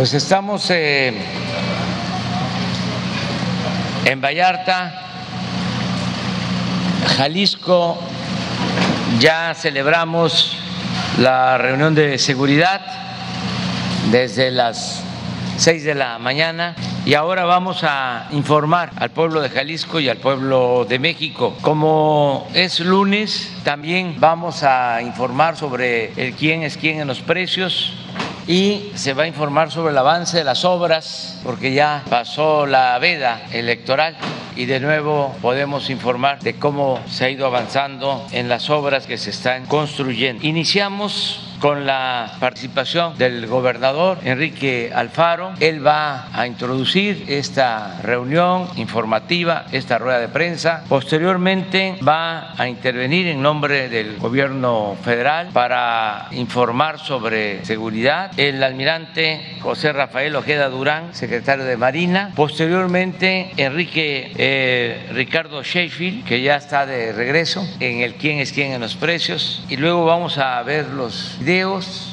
Pues estamos eh, en Vallarta, Jalisco, ya celebramos la reunión de seguridad desde las seis de la mañana y ahora vamos a informar al pueblo de Jalisco y al pueblo de México. Como es lunes, también vamos a informar sobre el quién es quién en los precios y se va a informar sobre el avance de las obras porque ya pasó la veda electoral y de nuevo podemos informar de cómo se ha ido avanzando en las obras que se están construyendo. Iniciamos con la participación del gobernador Enrique Alfaro. Él va a introducir esta reunión informativa, esta rueda de prensa. Posteriormente va a intervenir en nombre del gobierno federal para informar sobre seguridad el almirante José Rafael Ojeda Durán, secretario de Marina. Posteriormente Enrique eh, Ricardo Sheffield, que ya está de regreso en el quién es quién en los precios. Y luego vamos a ver los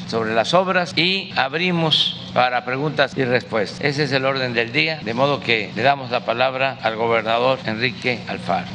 sobre las obras y abrimos para preguntas y respuestas. Ese es el orden del día, de modo que le damos la palabra al gobernador Enrique Alfaro.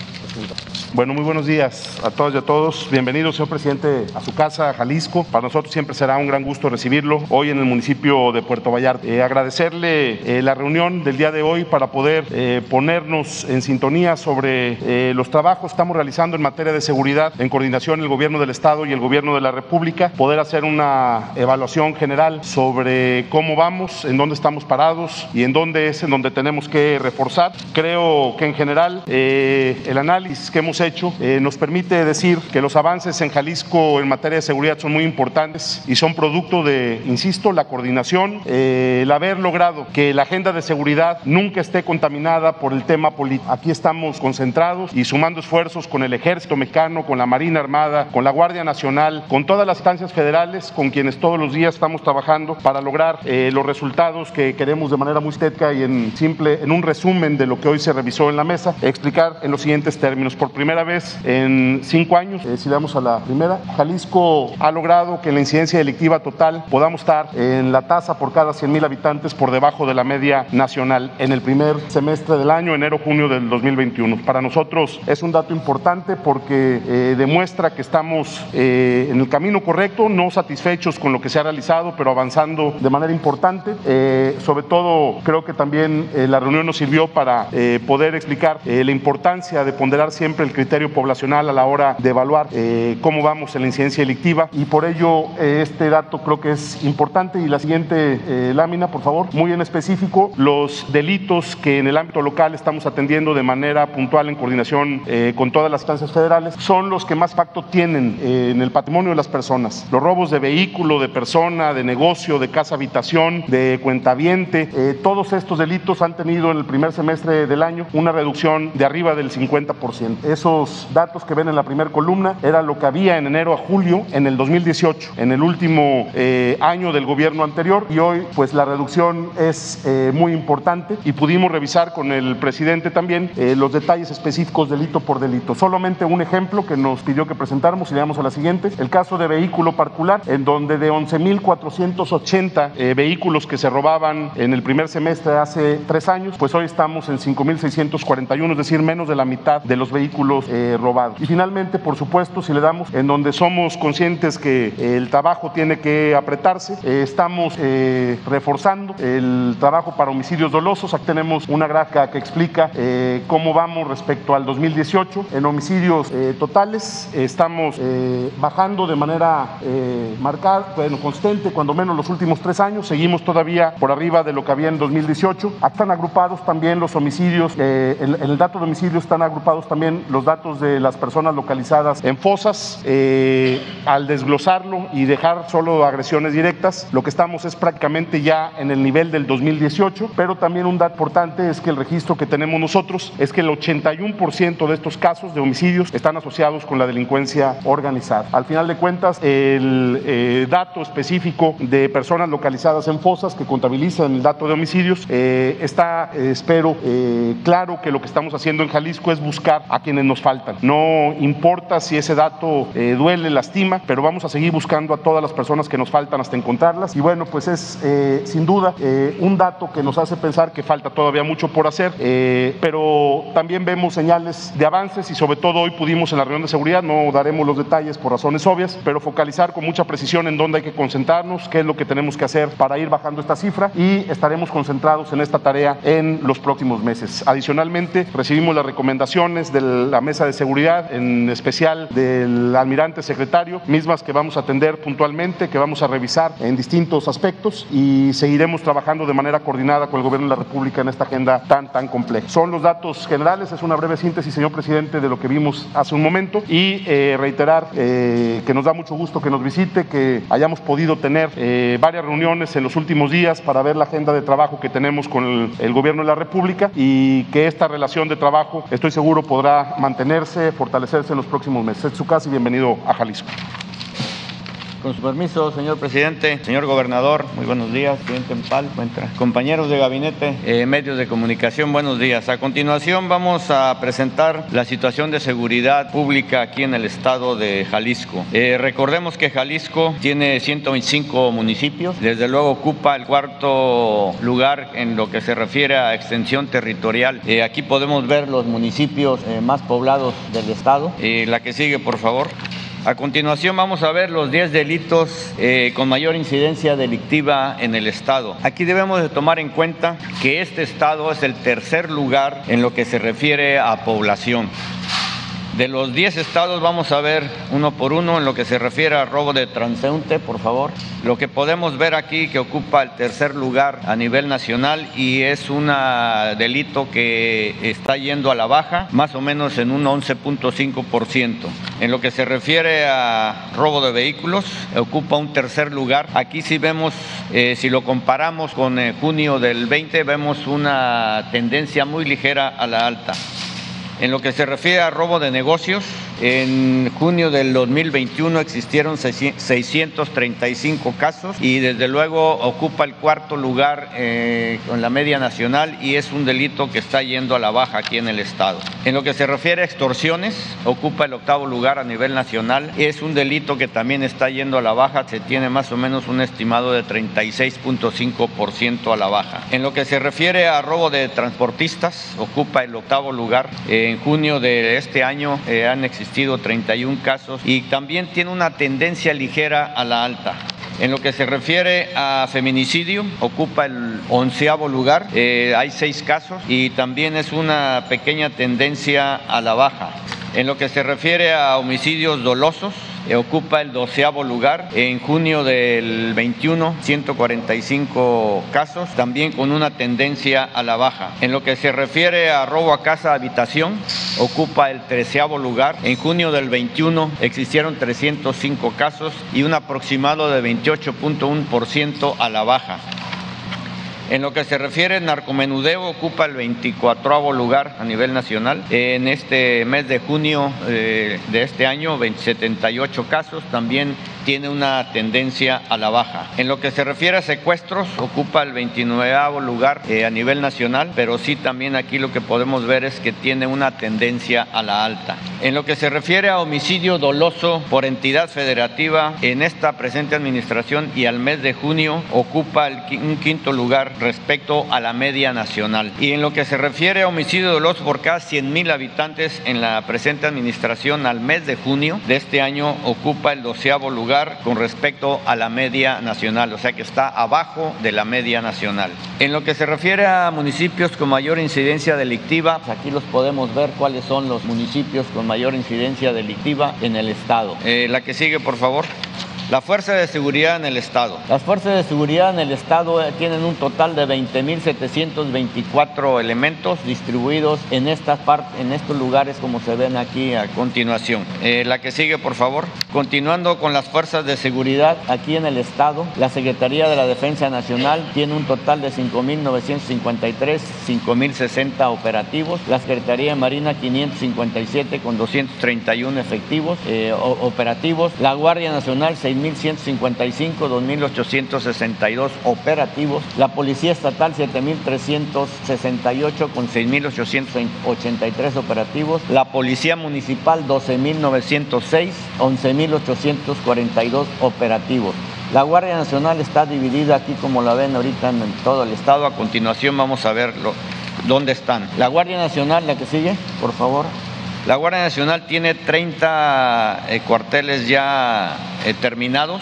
Bueno, muy buenos días a todas y a todos. Bienvenido, señor presidente, a su casa, Jalisco. Para nosotros siempre será un gran gusto recibirlo hoy en el municipio de Puerto Vallarta. Eh, agradecerle eh, la reunión del día de hoy para poder eh, ponernos en sintonía sobre los trabajos que estamos realizando en materia de seguridad en coordinación el gobierno del Estado y el gobierno de la República, poder hacer una evaluación general sobre cómo vamos, en dónde estamos parados y en dónde es en donde tenemos que reforzar. Creo que en general el análisis que hemos hecho eh, nos permite decir que los avances en Jalisco en materia de seguridad son muy importantes y son producto de, insisto, la coordinación, eh, el haber logrado que la agenda de seguridad nunca esté contaminada por el tema político. Aquí estamos concentrados y sumando esfuerzos con el Ejército Mexicano, con la Marina Armada, con la Guardia Nacional, con todas las instancias federales con quienes todos los días estamos trabajando para lograr eh, los resultados que queremos de manera muy estética y en simple, en un resumen de lo que hoy se revisó en la mesa, explicar en los siguientes términos. Por primera vez en cinco años, eh, si damos a la primera, Jalisco ha logrado que la incidencia delictiva total podamos estar en la tasa por cada 100 mil habitantes por debajo de la media nacional en el primer semestre del año, enero-junio del 2021. Para nosotros es un dato importante porque eh, demuestra que estamos eh, en el camino correcto, no satisfechos con lo que se ha realizado, pero avanzando de manera importante. sobre todo, creo que también la reunión nos sirvió para poder explicar la importancia de ponderar siempre el criterio poblacional a la hora de evaluar eh, cómo vamos en la incidencia delictiva y por ello eh, este dato creo que es importante y la siguiente eh, lámina, por favor, muy en específico, los delitos que en el ámbito local estamos atendiendo de manera puntual en coordinación con todas las instancias federales son los que más pacto tienen en el patrimonio de las personas. Los robos de vehículo, de persona, de negocio, de casa habitación, de cuentaviente, todos estos delitos han tenido en el primer semestre del año una reducción de arriba del 50%. Datos que ven en la primera columna era lo que había en enero a julio en el 2018, en el último eh, año del gobierno anterior y hoy pues la reducción es eh, muy importante y pudimos revisar con el presidente también eh, los detalles específicos delito por delito. Solamente un ejemplo que nos pidió que presentáramos y le damos a la siguiente, el caso de vehículo particular en donde de 11.480 vehículos que se robaban en el primer semestre hace tres años, pues hoy estamos en 5.641, es decir, menos de la mitad de los vehículos eh, robados. Y finalmente, por supuesto, si le damos en donde somos conscientes que el trabajo tiene que apretarse, eh, estamos eh, reforzando el trabajo para homicidios dolosos. Aquí tenemos una gráfica que explica cómo vamos respecto al 2018. En homicidios totales estamos bajando de manera marcada, bueno, constante, cuando menos los últimos tres años. Seguimos todavía por arriba de lo que había en 2018. Aquí están agrupados también los homicidios, en el dato de homicidios están agrupados también los datos de las personas localizadas en fosas. Eh, al desglosarlo y dejar solo agresiones directas, lo que estamos es prácticamente ya en el nivel del 2018, pero también un dato importante es que el registro que tenemos nosotros es que el 81% de estos casos de homicidios están asociados con la delincuencia organizada. Al final de cuentas, el eh, dato específico de personas localizadas en fosas que contabilizan el dato de homicidios eh, está, espero, claro que lo que estamos haciendo en Jalisco es buscar a quienes nos faltan. No importa si ese dato eh, duele, lastima, pero vamos a seguir buscando a todas las personas que nos faltan hasta encontrarlas. Y bueno, pues es eh, sin duda eh, un dato que nos hace pensar que falta todavía mucho por hacer, pero también vemos señales de avances y sobre todo hoy pudimos en la reunión de seguridad, no daremos los detalles por razones obvias, pero focalizar con mucha precisión en dónde hay que concentrarnos, qué es lo que tenemos que hacer para ir bajando esta cifra y estaremos concentrados en esta tarea en los próximos meses. Adicionalmente, recibimos las recomendaciones de la mesa de seguridad, en especial del almirante secretario, mismas que vamos a atender puntualmente, que vamos a revisar en distintos aspectos y seguiremos trabajando de manera coordinada con el gobierno de la República en esta agenda tan, tan compleja. Son los datos generales, es una breve síntesis, señor presidente, de lo que vimos hace un momento y eh, reiterar eh, que nos da mucho gusto que nos visite, que hayamos podido tener eh, varias reuniones en los últimos días para ver la agenda de trabajo que tenemos con el, el gobierno de la República y que esta relación de trabajo, estoy seguro, podrá mantenerse, fortalecerse en los próximos meses. Es su casa y bienvenido a Jalisco. Con su permiso, señor presidente, señor gobernador, muy buenos días, presidente Empal, compañeros de gabinete, eh, medios de comunicación, buenos días. A continuación vamos a presentar la situación de seguridad pública aquí en el estado de Jalisco. Eh, recordemos que Jalisco tiene 125 municipios, desde luego ocupa el cuarto lugar en lo que se refiere a extensión territorial. Eh, aquí podemos ver los municipios más poblados del estado. la que sigue, por favor. A continuación vamos a ver los 10 delitos eh, con mayor incidencia delictiva en el Estado. Aquí debemos de tomar en cuenta que este Estado es el tercer lugar en lo que se refiere a población. De los 10 estados vamos a ver uno por uno en lo que se refiere a robo de transeúnte, por favor. Lo que podemos ver aquí que ocupa el tercer lugar a nivel nacional y es un delito que está yendo a la baja, más o menos en un 11.5%. En lo que se refiere a robo de vehículos, ocupa un tercer lugar. Aquí sí vemos, eh, si lo comparamos con eh, junio del 20, vemos una tendencia muy ligera a la alta. En lo que se refiere a robo de negocios, en junio del 2021 existieron 635 casos y desde luego ocupa el cuarto lugar eh, con la media nacional y es un delito que está yendo a la baja aquí en el estado. En lo que se refiere a extorsiones, ocupa el octavo lugar a nivel nacional. Es un delito que también está yendo a la baja, se tiene más o menos un estimado de 36.5% a la baja. En lo que se refiere a robo de transportistas, ocupa el octavo lugar. en junio de este año eh, han existido 31 casos y también tiene una tendencia ligera a la alta. En lo que se refiere a feminicidio, ocupa el onceavo lugar, eh, hay seis casos y también es una pequeña tendencia a la baja. En lo que se refiere a homicidios dolosos, ocupa el doceavo lugar. En junio del 21, 145 casos, también con una tendencia a la baja. En lo que se refiere a robo a casa habitación, ocupa el treceavo lugar. En junio del 21 existieron 305 casos y un aproximado de 28.1% a la baja. En lo que se refiere al narcomenudeo, ocupa el 24 lugar a nivel nacional. En este mes de junio eh, de este año, 78 casos, también tiene una tendencia a la baja. En lo que se refiere a secuestros, ocupa el 29 lugar eh, a nivel nacional, pero sí también aquí lo que podemos ver es que tiene una tendencia a la alta. En lo que se refiere a homicidio doloso por entidad federativa, en esta presente administración y al mes de junio ocupa un quinto lugar respecto a la media nacional. Y en lo que se refiere a homicidio doloso por cada 100 mil habitantes en la presente administración al mes de junio de este año ocupa el doceavo lugar con respecto a la media nacional, o sea que está abajo de la media nacional. En lo que se refiere a municipios con mayor incidencia delictiva, pues aquí los podemos ver cuáles son los municipios con mayor incidencia delictiva en el estado. Eh, la que sigue, por favor. La Fuerza de Seguridad en el Estado. Las Fuerzas de Seguridad en el Estado eh, tienen un total de 20.724 elementos distribuidos en, estas en estos lugares como se ven aquí a continuación. Eh, la que sigue, por favor. Continuando con las Fuerzas de Seguridad aquí en el Estado, la Secretaría de la Defensa Nacional tiene un total de 5.953, 5.060 operativos. La Secretaría de Marina 557 con 231 efectivos eh, operativos. La Guardia Nacional 6 2.155, 2.862 operativos. La Policía Estatal 7.368 con 6.883 operativos. La Policía Municipal 12.906, 11.842 operativos. La Guardia Nacional está dividida aquí como la ven ahorita en todo el estado. A continuación vamos a ver dónde están. La Guardia Nacional, la que sigue, por favor. La Guardia Nacional tiene 30 eh, cuarteles ya eh, terminados,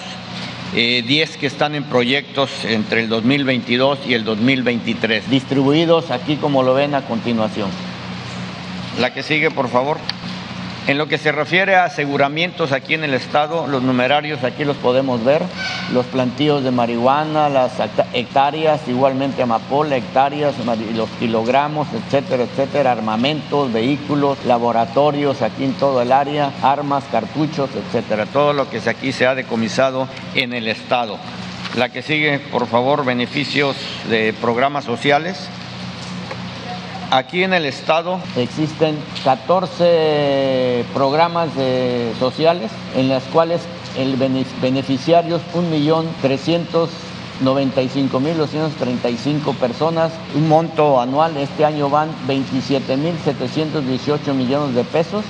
10 eh, que están en proyectos entre el 2022 y el 2023, distribuidos aquí como lo ven a continuación. La que sigue, por favor. En lo que se refiere a aseguramientos aquí en el estado, los numerarios aquí los podemos ver, los plantíos de marihuana, las hectáreas, igualmente amapola, hectáreas, los kilogramos, etcétera, etcétera, armamentos, vehículos, laboratorios aquí en todo el área, armas, cartuchos, etcétera, todo lo que aquí se ha decomisado en el estado. La que sigue, por favor, beneficios de programas sociales. Aquí en el estado. Existen 14 programas sociales en las cuales el beneficiario es 1.395.235 personas, un monto anual, este año van 27.718 millones de pesos.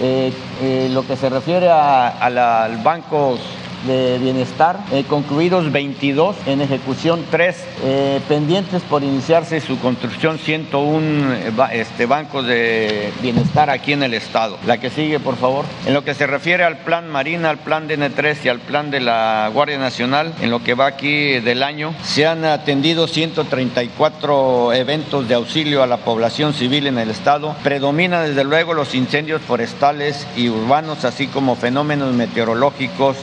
Eh, eh, lo que se refiere al banco de bienestar, eh, concluidos 22, en ejecución 3, eh, pendientes por iniciarse su construcción 101 eh, este, bancos de bienestar aquí en el estado. La que sigue, por favor. En lo que se refiere al plan Marina, al plan DN3 y al plan de la Guardia Nacional, en lo que va aquí del año, se han atendido 134 eventos de auxilio a la población civil en el estado. Predomina desde luego los incendios forestales y urbanos, así como fenómenos meteorológicos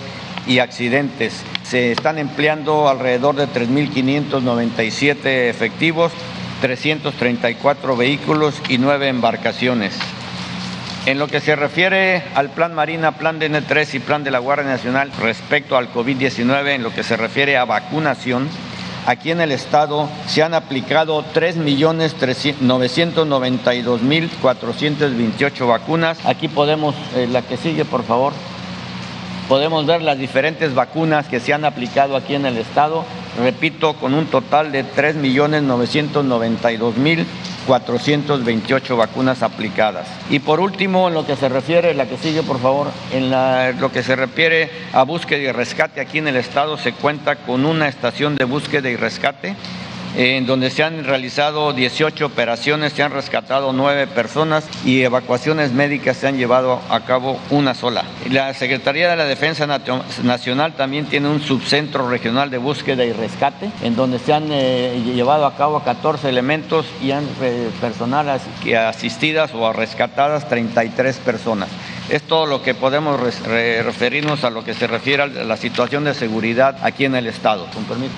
y accidentes. Se están empleando alrededor de 3.597 efectivos, 334 vehículos y 9 embarcaciones. En lo que se refiere al Plan Marina, Plan DN3 y Plan de la Guardia Nacional respecto al COVID-19, en lo que se refiere a vacunación, aquí en el estado se han aplicado 3.992.428 vacunas. Aquí podemos, eh, la que sigue, por favor podemos ver las diferentes vacunas que se han aplicado aquí en el estado, repito, con un total de 3.992.428 vacunas aplicadas. Y por último, en lo que se refiere, la que sigue por favor, en lo que se refiere a búsqueda y rescate aquí en el estado se cuenta con una estación de búsqueda y rescate en donde se han realizado 18 operaciones, se han rescatado 9 personas y evacuaciones médicas se han llevado a cabo una sola. La Secretaría de la Defensa Nacional también tiene un subcentro regional de búsqueda y rescate, en donde se han eh, llevado a cabo 14 elementos y han eh, personal asistidas o rescatadas 33 personas. Es todo lo que podemos referirnos a lo que se refiere a la situación de seguridad aquí en el Estado. Con permiso.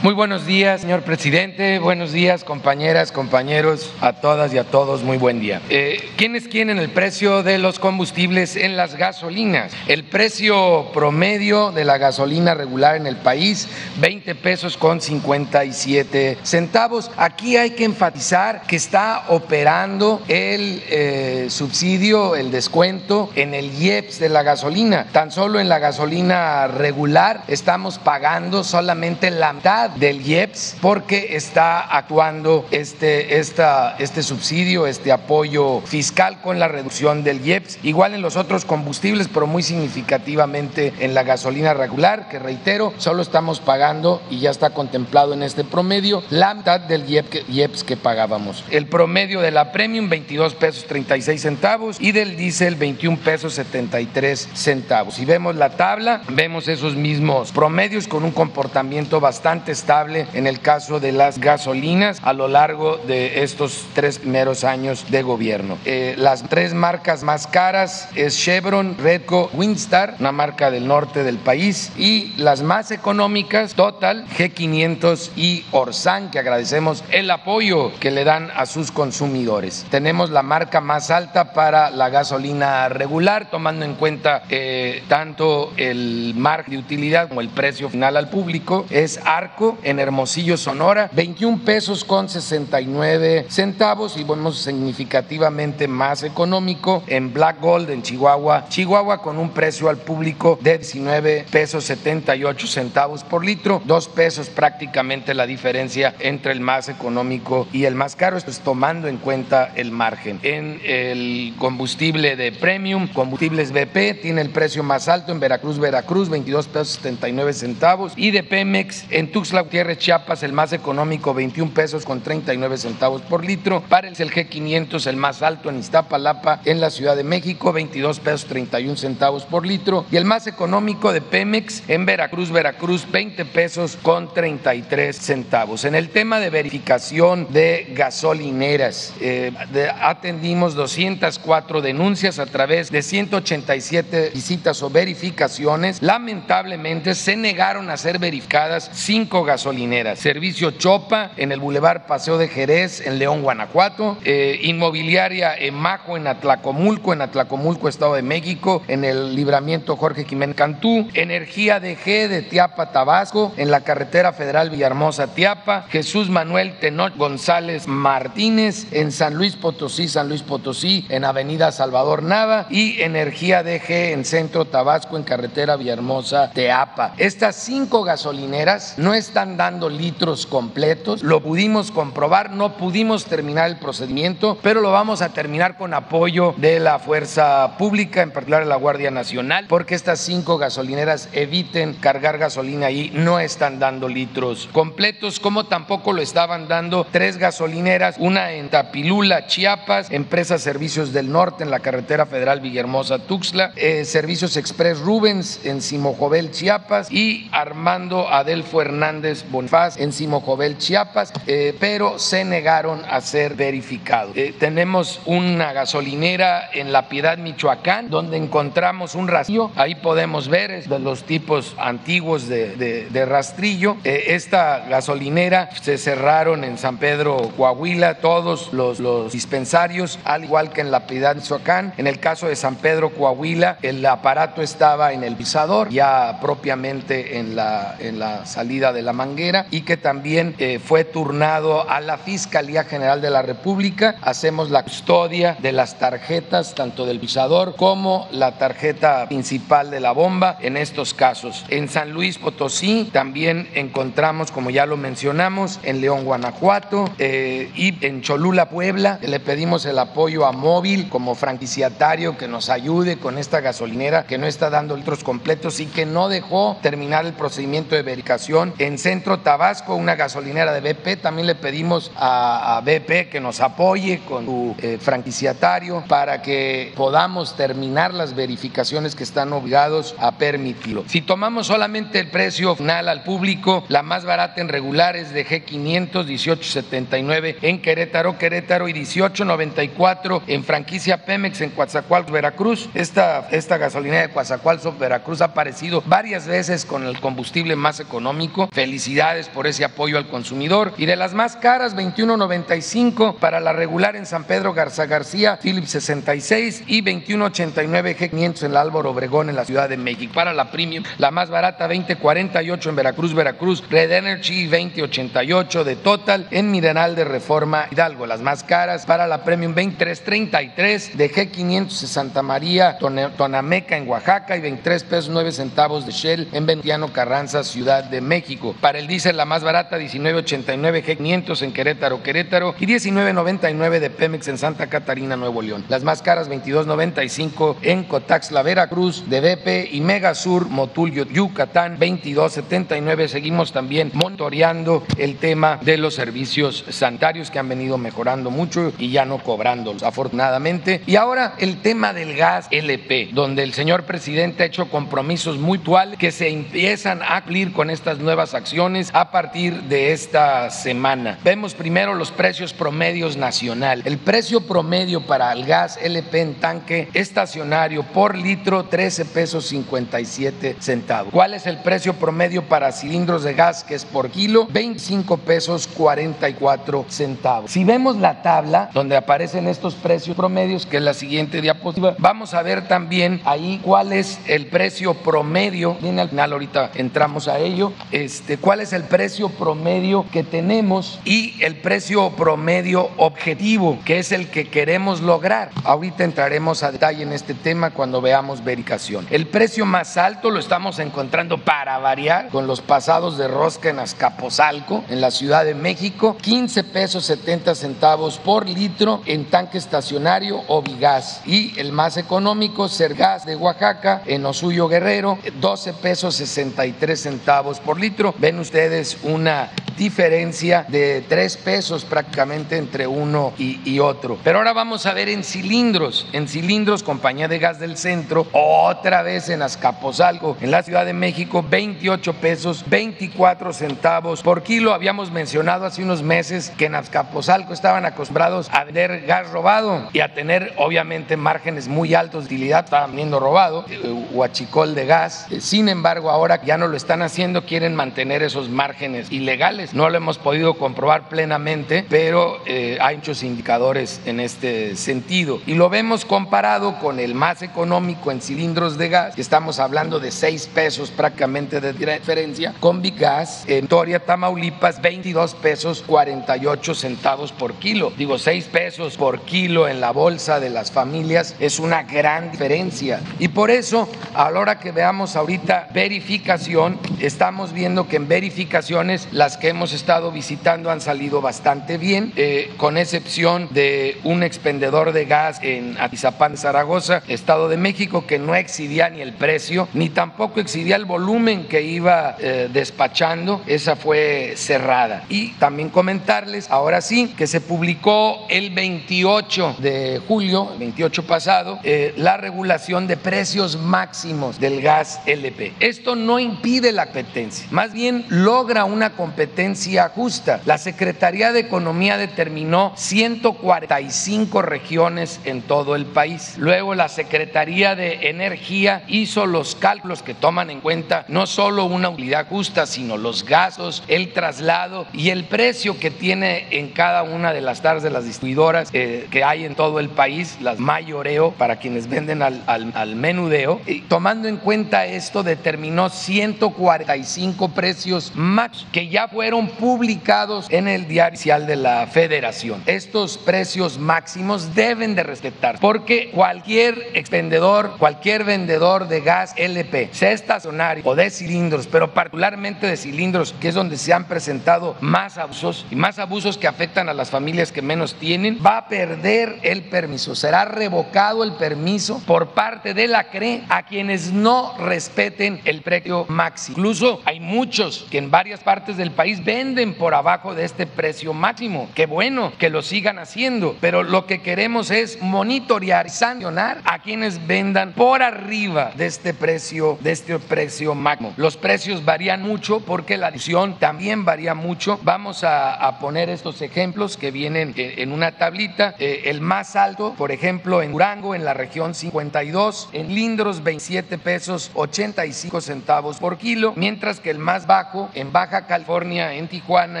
Muy buenos días, señor presidente. Buenos días, compañeras, compañeros, a todas y a todos. Muy buen día. Eh, ¿Quiénes quieren el precio de los combustibles en las gasolinas? El precio promedio de la gasolina regular en el país, 20 pesos con 57 centavos. Aquí hay que enfatizar que está operando el eh, subsidio, el descuento en el IEPS de la gasolina. Tan solo en la gasolina regular estamos pagando solamente la del IEPS porque está actuando este, esta, este subsidio, este apoyo fiscal con la reducción del IEPS, igual en los otros combustibles, pero muy significativamente en la gasolina regular, que reitero, solo estamos pagando y ya está contemplado en este promedio la mitad del IEPS que pagábamos. El promedio de la Premium 22 pesos 36 centavos y del diésel 21 pesos 73 centavos. Si vemos la tabla, vemos esos mismos promedios con un comportamiento bastante estable en el caso de las gasolinas a lo largo de estos tres primeros años de gobierno. Eh, las tres marcas más caras es Chevron, Redco, Winstar, una marca del norte del país, y las más económicas, Total, G500 y Orsan, que agradecemos el apoyo que le dan a sus consumidores. Tenemos la marca más alta para la gasolina regular, tomando en cuenta eh, tanto el marco de utilidad como el precio final al público, es Arco en Hermosillo, Sonora, 21 pesos con 69 centavos y vemos significativamente más económico en Black Gold en Chihuahua, Chihuahua con un precio al público de 19 pesos 78 centavos por litro, dos pesos prácticamente la diferencia entre el más económico y el más caro, esto es tomando en cuenta el margen. En el combustible de premium, combustibles BP tiene el precio más alto en Veracruz, Veracruz, 22 pesos 79 centavos y de Pemex en Tuxtla Gutiérrez, Chiapas, el más económico, 21 pesos con 39 centavos por litro. Para el G500, el más alto en Iztapalapa, en la Ciudad de México, 22 pesos 31 centavos por litro. Y el más económico de Pemex en Veracruz, Veracruz, 20 pesos con 33 centavos. En el tema de verificación de gasolineras, eh, atendimos 204 denuncias a través de 187 visitas o verificaciones. Lamentablemente se negaron a ser verificadas cinco gasolineras. Servicio Chopa en el Boulevard Paseo de Jerez en León, Guanajuato. Eh, inmobiliaria Emajo en Atlacomulco, en Atlacomulco, Estado de México. En el libramiento Jorge Jiménez Cantú. Energía DG de Tiapa, Tabasco. En la carretera federal Villahermosa, Tiapa. Jesús Manuel Tenoch González Martínez. En San Luis Potosí, San Luis Potosí. En Avenida Salvador Nava. Y Energía DG en Centro Tabasco, en carretera Villahermosa, Teapa. Estas cinco gasolineras no están dando litros completos, lo pudimos comprobar, no pudimos terminar el procedimiento, pero lo vamos a terminar con apoyo de la fuerza pública, en particular la Guardia Nacional, porque estas cinco gasolineras eviten cargar gasolina ahí, no están dando litros completos, como tampoco lo estaban dando tres gasolineras, una en Tapilula, Chiapas, Empresa Servicios del Norte en la carretera federal Villahermosa, Tuxtla, eh, Servicios Express Rubens en Simojovel, Chiapas y Armando Adelfo Hernández Bonfaz en Simojovel, Chiapas, eh, pero se negaron a ser verificados. Eh, tenemos una gasolinera en La Piedad, Michoacán, donde encontramos un rastrillo. Ahí podemos ver de los tipos antiguos de, rastrillo. Eh, esta gasolinera se cerraron en San Pedro, Coahuila, todos los, dispensarios, al igual que en La Piedad, Michoacán. En el caso de San Pedro, Coahuila, el aparato estaba en el visador, ya propiamente en la, en la salida de la manguera, y que también eh, fue turnado a la Fiscalía General de la República. Hacemos la custodia de las tarjetas, tanto del visador como la tarjeta principal de la bomba en estos casos. En San Luis Potosí también encontramos, como ya lo mencionamos, en León, Guanajuato eh, y en Cholula, Puebla. Le pedimos el apoyo a Móvil como franquiciatario que nos ayude con esta gasolinera que no está dando litros completos y que no dejó terminar el procedimiento de verificación. En Centro Tabasco, una gasolinera de BP, también le pedimos a, BP que nos apoye con su eh, franquiciatario para que podamos terminar las verificaciones que están obligados a permitirlo. Si tomamos solamente el precio final al público, la más barata en regulares de G500, 18.79 en Querétaro, Querétaro y 18.94 en franquicia Pemex en Coatzacoalcos, Veracruz. Esta, esta gasolinera de Coatzacoalcos, Veracruz ha aparecido varias veces con el combustible más económico. Felicidades por ese apoyo al consumidor. Y de las más caras, 21.95 para la regular en San Pedro Garza García, Philips 66 y 21.89 G500 en la Álvaro Obregón en la Ciudad de México. Para la premium, la más barata 20.48 en Veracruz, Veracruz, Red Energy 20.88 de Total en Mineral de Reforma Hidalgo. Las más caras para la premium 23.33 de G500 de Santa María, Tonameca en Oaxaca y 23 pesos 9 centavos de Shell en Ventiano Carranza, Ciudad de México. Para el diésel la más barata 19.89 G500 en Querétaro, Querétaro y 19.99 de Pemex en Santa Catarina, Nuevo León. Las más caras 22.95 en Cotaxla, Veracruz, de BP y Megasur, Motul, Yucatán 22.79. Seguimos también monitoreando el tema de los servicios sanitarios que han venido mejorando mucho y ya no cobrándolos, afortunadamente. Y ahora el tema del gas LP, donde el señor presidente ha hecho compromisos mutuales que se empiezan a cumplir con estas nuevas acciones a partir de esta semana. Vemos primero los precios promedios nacional. El precio promedio para el gas LP en tanque estacionario por litro 13 pesos 57 centavos. ¿Cuál es el precio promedio para cilindros de gas que es por kilo? 25 pesos 44 centavos. Si vemos la tabla donde aparecen estos precios promedios, que es la siguiente diapositiva, vamos a ver también ahí cuál es el precio promedio. Viene al final ahorita entramos a ello. Este cuál es el precio promedio que tenemos y el precio promedio objetivo, que es el que queremos lograr. Ahorita entraremos a detalle en este tema cuando veamos verificación. El precio más alto lo estamos encontrando para variar con los pasados de rosca en Azcapotzalco, en la Ciudad de México, 15 pesos 70 centavos por litro en tanque estacionario o bigas. Y el más económico, Sergas de Oaxaca, en Osuyo Guerrero, 12 pesos 63 centavos por litro. Ven ustedes una diferencia de 3 pesos prácticamente entre uno y, y, otro. Pero ahora vamos a ver en cilindros. En cilindros, Compañía de Gas del Centro, otra vez en Azcapotzalco, en la Ciudad de México, 28 pesos 24 centavos por kilo. Habíamos mencionado hace unos meses que en Azcapotzalco estaban acostumbrados a vender gas robado y a tener obviamente márgenes muy altos de utilidad, estaban viendo robado, eh, huachicol de gas. Eh, sin embargo, ahora ya no lo están haciendo, quieren mantener esos márgenes ilegales. No lo hemos podido comprobar plenamente, pero eh, hay muchos indicadores en este sentido. Y lo vemos comparado con el más económico en cilindros de gas, que estamos hablando de 6 pesos prácticamente de diferencia, con Bigas en Toria, Tamaulipas, 22 pesos 48 centavos por kilo. Digo, 6 pesos por kilo en la bolsa de las familias es una gran diferencia. Y por eso, a la hora que veamos ahorita verificación, estamos viendo que en verificaciones las que hemos estado visitando han salido bastante bien, eh, con excepción de un expendedor de gas en Atizapán, Zaragoza, Estado de México, que no excedía ni el precio, ni tampoco excedía el volumen que iba eh, despachando. Esa fue cerrada. Y también comentarles, ahora sí, que se publicó el 28 de julio, 28 pasado, eh, la regulación de precios máximos del gas LP. Esto no impide la competencia, más bien logra una competencia justa. La Secretaría de Economía determinó 145 regiones en todo el país. Luego la Secretaría de Energía hizo los cálculos que toman en cuenta no solo una utilidad justa, sino los gastos, el traslado y el precio que tiene en cada una de las tardes de las distribuidoras eh, que hay en todo el país, las mayoreo para quienes venden al, al, al menudeo. Y tomando en cuenta esto, determinó 145 precios max que ya fueron publicados en el diario oficial de la Federación. Estos precios máximos deben de respetar porque cualquier expendedor, cualquier vendedor de gas LP, sea estacionario o de cilindros, pero particularmente de cilindros, que es donde se han presentado más abusos y más abusos que afectan a las familias que menos tienen, va a perder el permiso, será revocado el permiso por parte de la CRE a quienes no respeten el precio máximo. Incluso hay muchos que en varias partes del país venden por abajo de este precio máximo. Qué bueno que lo sigan haciendo, pero lo que queremos es monitorear y sancionar a quienes vendan por arriba de este precio, de este precio máximo. Los precios varían mucho porque la adición también varía mucho. Vamos a, a poner estos ejemplos que vienen en una tablita. Eh, el más alto, por ejemplo, en Durango, en la región 52, en Lindros 27 pesos 85 centavos por kilo, mientras que el más bajo en Baja California, en Tijuana,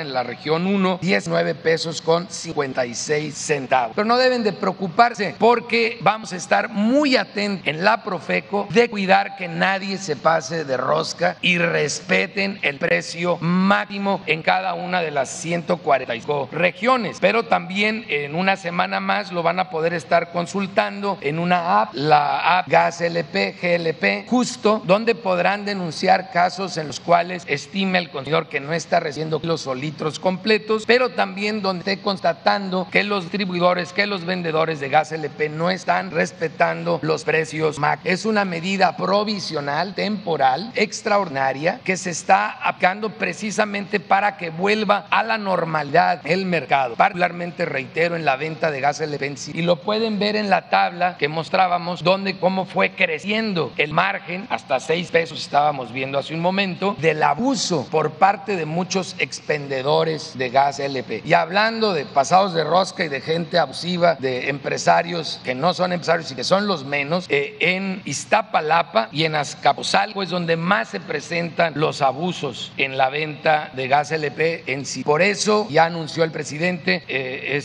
en la región 1, 19 pesos con 56 centavos. Pero no deben de preocuparse porque vamos a estar muy atentos en la Profeco de cuidar que nadie se pase de rosca y respeten el precio máximo en cada una de las 145 regiones. Pero también en una semana más lo van a poder estar consultando en una app, la app Gas LP, GLP, justo donde podrán denunciar casos en los cuales estime el consumidor que no está recibiendo kilos o litros completos, pero también donde esté constatando que los distribuidores, que los vendedores de gas LP no están respetando los precios MAC. Es una medida provisional, temporal, extraordinaria, que se está aplicando precisamente para que vuelva a la normalidad el mercado, particularmente, reitero, en la venta de gas LP. Y lo pueden ver en la tabla que mostrábamos, donde cómo fue creciendo el margen, hasta 6 pesos estábamos viendo hace un momento, del abuso por parte de muchos expendedores de gas LP. Y hablando de pasados de rosca y de gente abusiva, de empresarios que no son empresarios y que son los menos, eh, en Iztapalapa y en Azcapotzalco es donde más se presentan los abusos en la venta de gas LP en sí. Por eso ya anunció el presidente eh,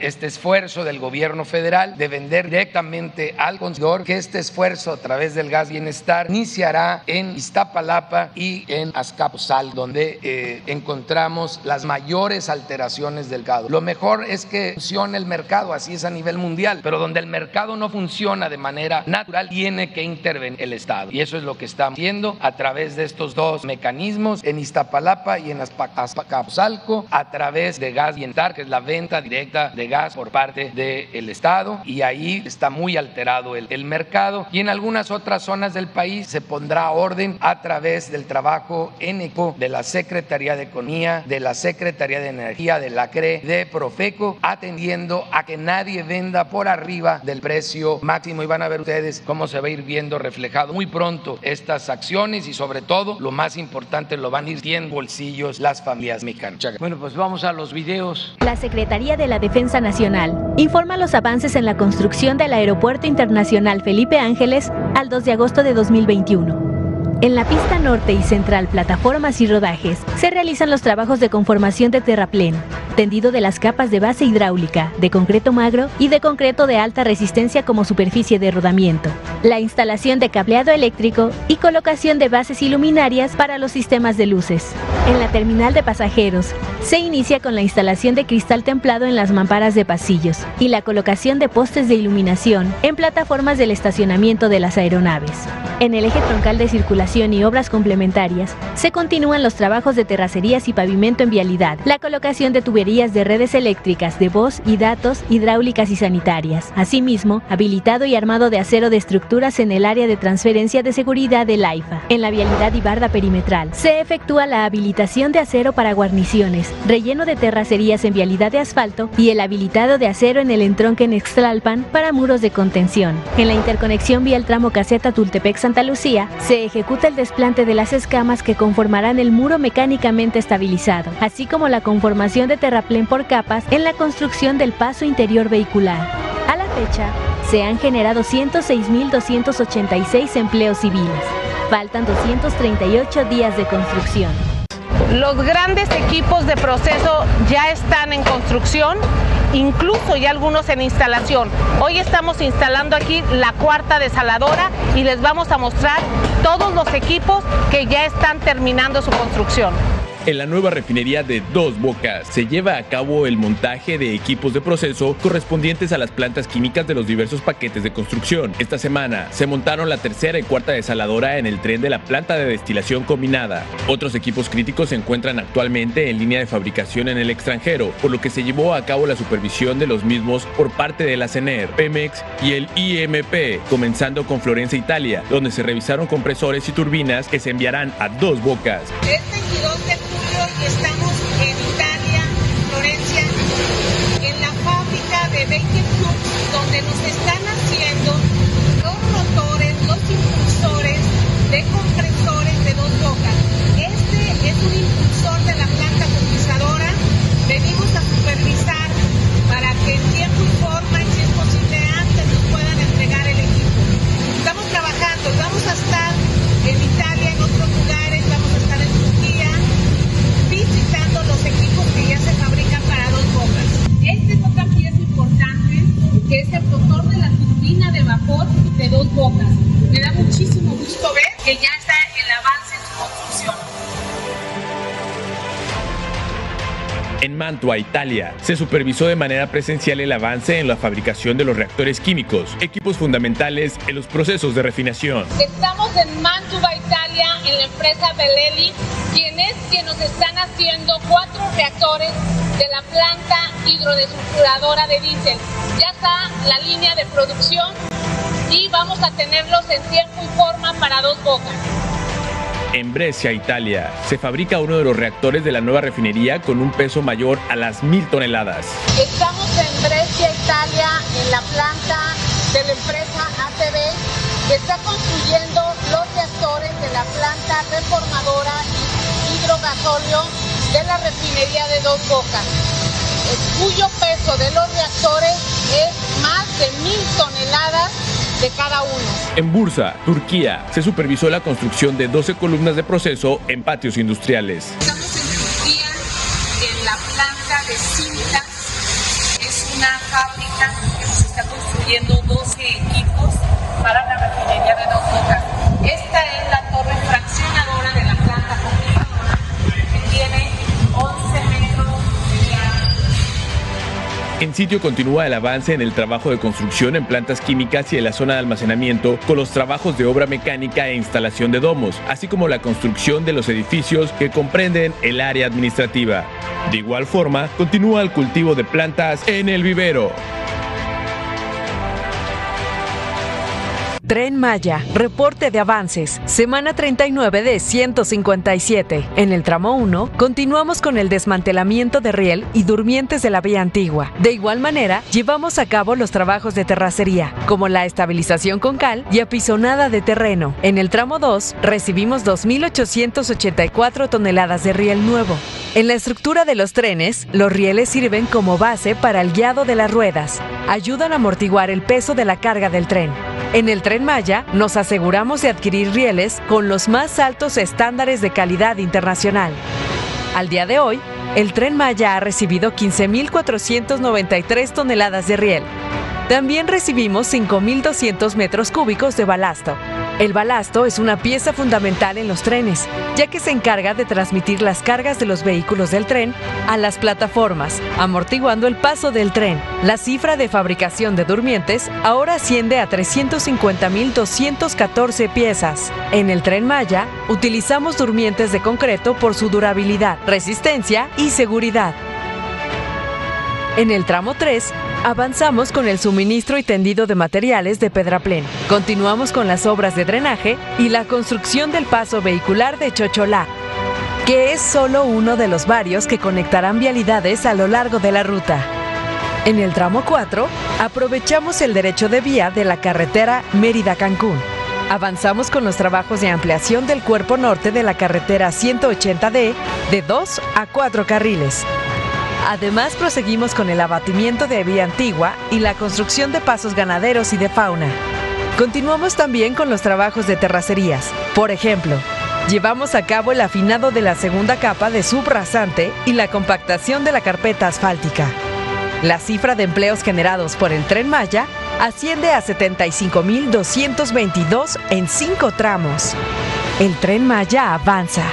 este esfuerzo del gobierno federal de vender directamente al consumidor, que este esfuerzo a través del gas bienestar iniciará en Iztapalapa y en Azcapotzalco Azcapotzalco, donde eh, encontramos las mayores alteraciones del gado. Lo mejor es que funcione el mercado, así es a nivel mundial, pero donde el mercado no funciona de manera natural, tiene que intervenir el Estado. Y eso es lo que estamos haciendo a través de estos dos mecanismos en Iztapalapa y en Azcapotzalco, a través de gas ambiental, que es la venta directa de gas por parte del Estado. Y ahí está muy alterado el, el mercado. Y en algunas otras zonas del país se pondrá orden a través del trabajo de la Secretaría de Economía, de la Secretaría de Energía, de la CRE, de Profeco, atendiendo a que nadie venda por arriba del precio máximo. Y van a ver ustedes cómo se va a ir viendo reflejado muy pronto estas acciones y sobre todo, lo más importante, lo van a ir en bolsillos las familias mexicanas. Bueno, pues vamos a los videos. La Secretaría de la Defensa Nacional informa los avances en la construcción del Aeropuerto Internacional Felipe Ángeles al 2 de agosto de 2021. En la pista norte y central, plataformas y rodajes, se realizan los trabajos de conformación de terraplén, tendido de las capas de base hidráulica, de concreto magro y de concreto de alta resistencia como superficie de rodamiento, la instalación de cableado eléctrico y colocación de bases iluminarias para los sistemas de luces. En la terminal de pasajeros, se inicia con la instalación de cristal templado en las mamparas de pasillos y la colocación de postes de iluminación en plataformas del estacionamiento de las aeronaves. En el eje troncal de circulación y obras complementarias, se continúan los trabajos de terracerías y pavimento en vialidad, la colocación de tuberías de redes eléctricas de voz y datos, hidráulicas y sanitarias. Asimismo, habilitado y armado de acero de estructuras en el área de transferencia de seguridad del AIFA. En la vialidad y barda perimetral, se efectúa la habilitación de acero para guarniciones, relleno de terracerías en vialidad de asfalto y el habilitado de acero en el entronque en Extlalpan para muros de contención. En la interconexión vía el tramo caseta Tultepec-Santa Lucía, se ejecuta el desplante de las escamas que conformarán el muro mecánicamente estabilizado, así como la conformación de terraplén por capas en la construcción del paso interior vehicular. A la fecha, se han generado 106.286 empleos civiles. Faltan 238 días de construcción. Los grandes equipos de proceso ya están en construcción, incluso ya algunos en instalación. Hoy estamos instalando aquí la cuarta desaladora y les vamos a mostrar todos los equipos que ya están terminando su construcción. En la nueva refinería de Dos Bocas se lleva a cabo el montaje de equipos de proceso correspondientes a las plantas químicas de los diversos paquetes de construcción. Esta semana se montaron la tercera y cuarta desaladora en el tren de la planta de destilación combinada. Otros equipos críticos se encuentran actualmente en línea de fabricación en el extranjero, por lo que se llevó a cabo la supervisión de los mismos por parte de la CENER, Pemex y el IMP, comenzando con Florencia, Italia, donde se revisaron compresores y turbinas que se enviarán a Dos Bocas. Es de dos bocas. Me da muchísimo gusto ver que ya está el avance en su construcción. En Mantua, Italia, se supervisó de manera presencial el avance en la fabricación de los reactores químicos, equipos fundamentales en los procesos de refinación. Estamos en Mantua, En la empresa Beleli, quienes que nos están haciendo cuatro reactores de la planta hidrodesulfuradora de diésel. Ya está la línea de producción y vamos a tenerlos en tiempo y forma para dos bocas. En Brescia, Italia, se fabrica uno de los reactores de la nueva refinería con un peso mayor a las mil toneladas. Estamos en Brescia, Italia, en la planta de la empresa ATB, que está construyendo la planta reformadora hidrogasóleo de la refinería de Dos Bocas, cuyo peso de los reactores es más de mil toneladas de cada uno. En Bursa, Turquía, se supervisó la construcción de 12 columnas de proceso en patios industriales. Estamos en Turquía, en la planta de cintas. Es una fábrica que se está construyendo 12 equipos para En sitio continúa el avance en el trabajo de construcción en plantas químicas y en la zona de almacenamiento con los trabajos de obra mecánica e instalación de domos, así como la construcción de los edificios que comprenden el área administrativa. De igual forma, continúa el cultivo de plantas en el vivero. Tren Maya, reporte de avances, semana 39 de 157. En el tramo 1, continuamos con el desmantelamiento de riel y durmientes de la vía antigua. De igual manera, llevamos a cabo los trabajos de terracería, como la estabilización con cal y apisonada de terreno. En el tramo 2, recibimos 2.884 toneladas de riel nuevo. En la estructura de los trenes, los rieles sirven como base para el guiado de las ruedas. Ayudan a amortiguar el peso de la carga del tren. En el tren Maya nos aseguramos de adquirir rieles con los más altos estándares de calidad internacional. Al día de hoy, el tren Maya ha recibido 15.493 toneladas de riel. También recibimos 5.200 metros cúbicos de balasto. El balasto es una pieza fundamental en los trenes, ya que se encarga de transmitir las cargas de los vehículos del tren a las plataformas, amortiguando el paso del tren. La cifra de fabricación de durmientes ahora asciende a 350.214 piezas. En el tren Maya, utilizamos durmientes de concreto por su durabilidad, resistencia y seguridad. En el tramo 3, avanzamos con el suministro y tendido de materiales de Pedraplén. Continuamos con las obras de drenaje y la construcción del paso vehicular de Chocholá, que es solo uno de los varios que conectarán vialidades a lo largo de la ruta. En el tramo 4, aprovechamos el derecho de vía de la carretera Mérida-Cancún. Avanzamos con los trabajos de ampliación del cuerpo norte de la carretera 180D de 2 a 4 carriles. Además, proseguimos con el abatimiento de vía antigua y la construcción de pasos ganaderos y de fauna. Continuamos también con los trabajos de terracerías. Por ejemplo, llevamos a cabo el afinado de la segunda capa de subrasante y la compactación de la carpeta asfáltica. La cifra de empleos generados por el tren Maya asciende a 75.222 en cinco tramos. El tren Maya avanza.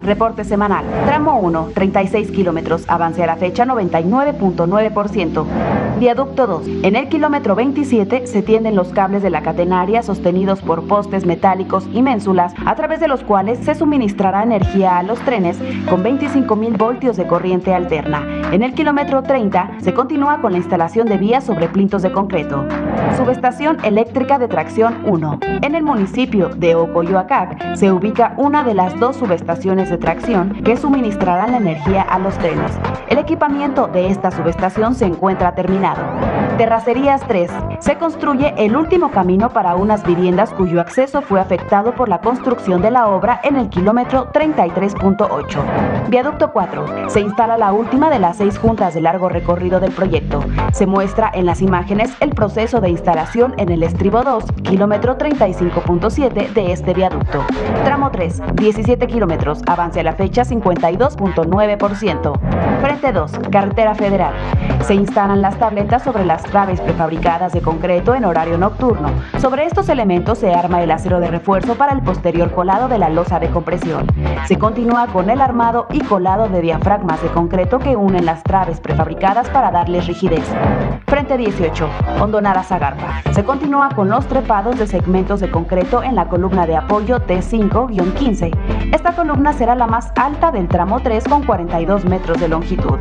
Reporte semanal. Tramo 1, 36 kilómetros. Avance a la fecha 99.9%. Viaducto 2. En el kilómetro 27 se tienden los cables de la catenaria sostenidos por postes metálicos y ménsulas, a través de los cuales se suministrará energía a los trenes con 25.000 voltios de corriente alterna. En el kilómetro 30 se continúa con la instalación de vías sobre plintos de concreto. Subestación eléctrica de tracción 1. En el municipio de Ocoyoacac se ubica una de las dos subestaciones de tracción que suministrarán la energía a los trenes. El equipamiento de esta subestación se encuentra terminado. Terracerías 3. Se construye el último camino para unas viviendas cuyo acceso fue afectado por la construcción de la obra en el kilómetro 33.8. Viaducto 4. Se instala la última de las seis juntas de largo recorrido del proyecto. Se muestra en las imágenes el proceso de instalación en el estribo 2, kilómetro 35.7 de este viaducto. Tramo 3, 17 kilómetros, avance a la fecha 52.9%. Frente 2, carretera federal. Se instalan las tabletas sobre las traves prefabricadas de concreto en horario nocturno. Sobre estos elementos se arma el acero de refuerzo para el posterior colado de la losa de compresión. Se continúa con el armado y colado de diafragmas de concreto que unen las traves prefabricadas para darles rigidez. Frente 18, hondonada Zagarpa. Se continúa con los trepados de segmentos de concreto en la columna de apoyo T5-15. Esta columna será la más alta del tramo 3 con 42 metros de longitud.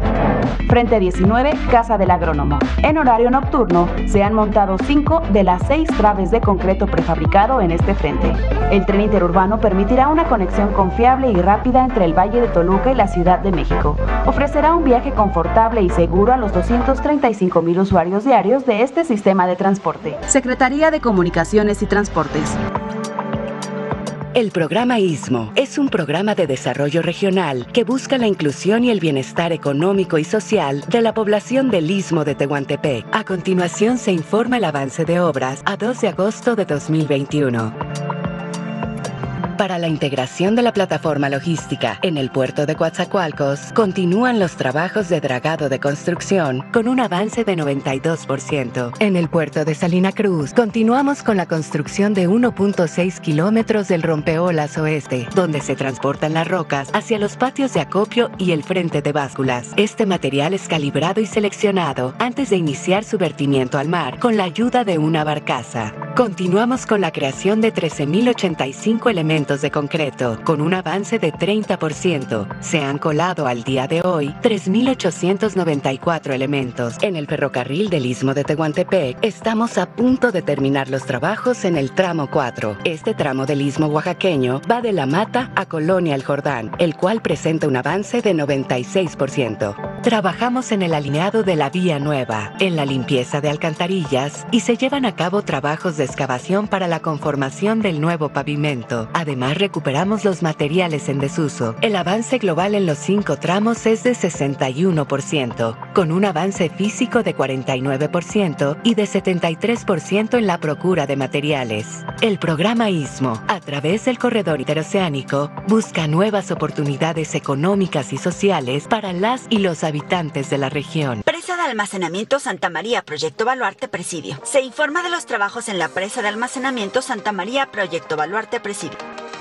Frente 19, Casa del Agrónomo. En horario nocturno se han montado 5 de las 6 traves de concreto prefabricado en este frente. El tren interurbano permitirá una conexión confiable y rápida entre el Valle de Toluca y la Ciudad de México. Ofrecerá un viaje confortable y seguro a los 235 mil usuarios diarios de este sistema de transporte. Secretaría de Comunicaciones y Transportes. El programa ISMO es un programa de desarrollo regional que busca la inclusión y el bienestar económico y social de la población del Istmo de Tehuantepec. A continuación se informa el avance de obras a 2 de agosto de 2021. Para la integración de la plataforma logística en el puerto de Coatzacoalcos, continúan los trabajos de dragado de construcción con un avance de 92%. En el puerto de Salina Cruz, continuamos con la construcción de 1.6 kilómetros del rompeolas oeste, donde se transportan las rocas hacia los patios de acopio y el frente de básculas. Este material es calibrado y seleccionado antes de iniciar su vertimiento al mar con la ayuda de una barcaza. Continuamos con la creación de 13.085 elementos de concreto, con un avance de 30%. Se han colado al día de hoy 3.894 elementos. En el ferrocarril del Istmo de Tehuantepec, estamos a punto de terminar los trabajos en el tramo 4. Este tramo del Istmo oaxaqueño va de La Mata a Colonia El Jordán, el cual presenta un avance de 96%. Trabajamos en el alineado de la vía nueva, en la limpieza de alcantarillas y se llevan a cabo trabajos de excavación para la conformación del nuevo pavimento. Además, recuperamos los materiales en desuso. El avance global en los cinco tramos es de 61%, con un avance físico de 49% y de 73% en la procura de materiales. El programa ISMO, a través del corredor interoceánico, busca nuevas oportunidades económicas y sociales para las y los habitantes de la región. Presa de almacenamiento Santa María, Proyecto Baluarte, Presidio. Se informa de los trabajos en la presa de almacenamiento Santa María, Proyecto Baluarte, Presidio.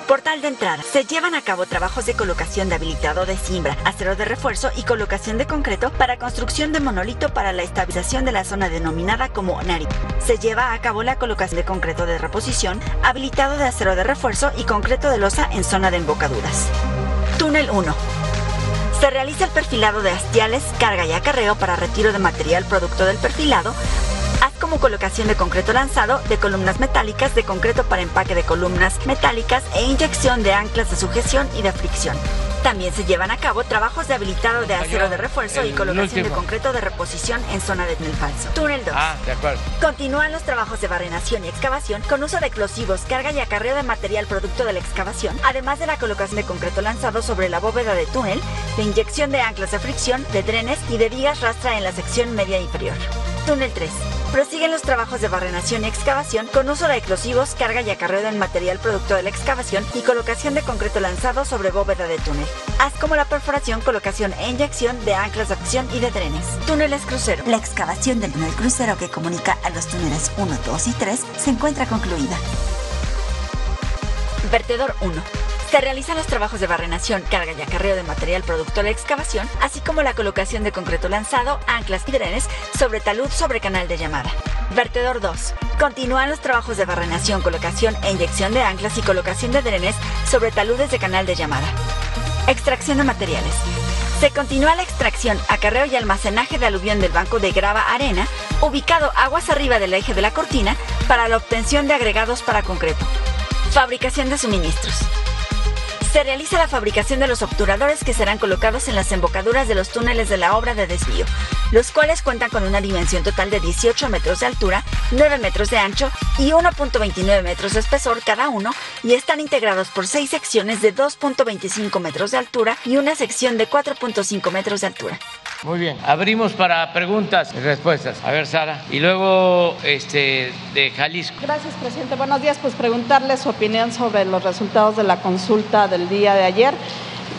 Portal de entrada. Se llevan a cabo trabajos de colocación de habilitado de cimbra, acero de refuerzo y colocación de concreto para construcción de monolito para la estabilización de la zona denominada como NARI. Se lleva a cabo la colocación de concreto de reposición, habilitado de acero de refuerzo y concreto de losa en zona de embocaduras. Túnel 1. Se realiza el perfilado de hastiales, carga y acarreo para retiro de material producto del perfilado, haz como colocación de concreto lanzado, de columnas metálicas, de concreto para empaque de columnas metálicas e inyección de anclas de sujeción y de fricción. También se llevan a cabo trabajos de habilitado de acero de refuerzo y colocación de concreto de reposición en zona de túnel falso. Túnel 2. Ah, de acuerdo. Continúan los trabajos de barrenación y excavación con uso de explosivos, carga y acarreo de material producto de la excavación, además de la colocación de concreto lanzado sobre la bóveda de túnel, de inyección de anclas de fricción, de drenes y de vigas rastra en la sección media inferior. Túnel 3. Prosiguen los trabajos de barrenación y excavación con uso de explosivos, carga y acarreo del material producto de la excavación y colocación de concreto lanzado sobre bóveda de túnel. Haz como la perforación, colocación e inyección de anclas de acción y de drenes. Túneles crucero. La excavación del túnel crucero que comunica a los túneles 1, 2 y 3 se encuentra concluida. Vertedor 1. Se realizan los trabajos de barrenación, carga y acarreo de material producto de la excavación, así como la colocación de concreto lanzado, anclas y drenes sobre talud sobre canal de llamada. Vertedor 2. Continúan los trabajos de barrenación, colocación e inyección de anclas y colocación de drenes sobre taludes de canal de llamada. Extracción de materiales. Se continúa la extracción, acarreo y almacenaje de aluvión del banco de grava arena, ubicado aguas arriba del eje de la cortina, para la obtención de agregados para concreto. Fabricación de suministros. Se realiza la fabricación de los obturadores que serán colocados en las embocaduras de los túneles de la obra de desvío, los cuales cuentan con una dimensión total de 18 metros de altura, 9 metros de ancho y 1.29 metros de espesor cada uno y están integrados por seis secciones de 2.25 metros de altura y una sección de 4.5 metros de altura. Muy bien. Abrimos para preguntas y respuestas. A ver, Sara. Y luego este, de Jalisco. Gracias, presidente. Buenos días. Pues preguntarle su opinión sobre los resultados de la consulta del día de ayer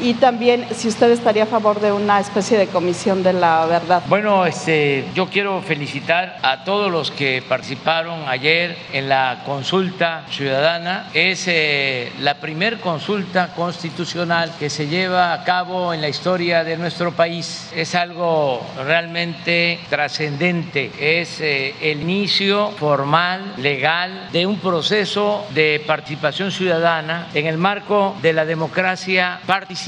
y también si usted estaría a favor de una especie de comisión de la verdad. Bueno, este, yo quiero felicitar a todos los que participaron ayer en la consulta ciudadana. Es eh, la primer consulta constitucional que se lleva a cabo en la historia de nuestro país. Es algo realmente trascendente. Es eh, el inicio formal, legal, de un proceso de participación ciudadana en el marco de la democracia participativa.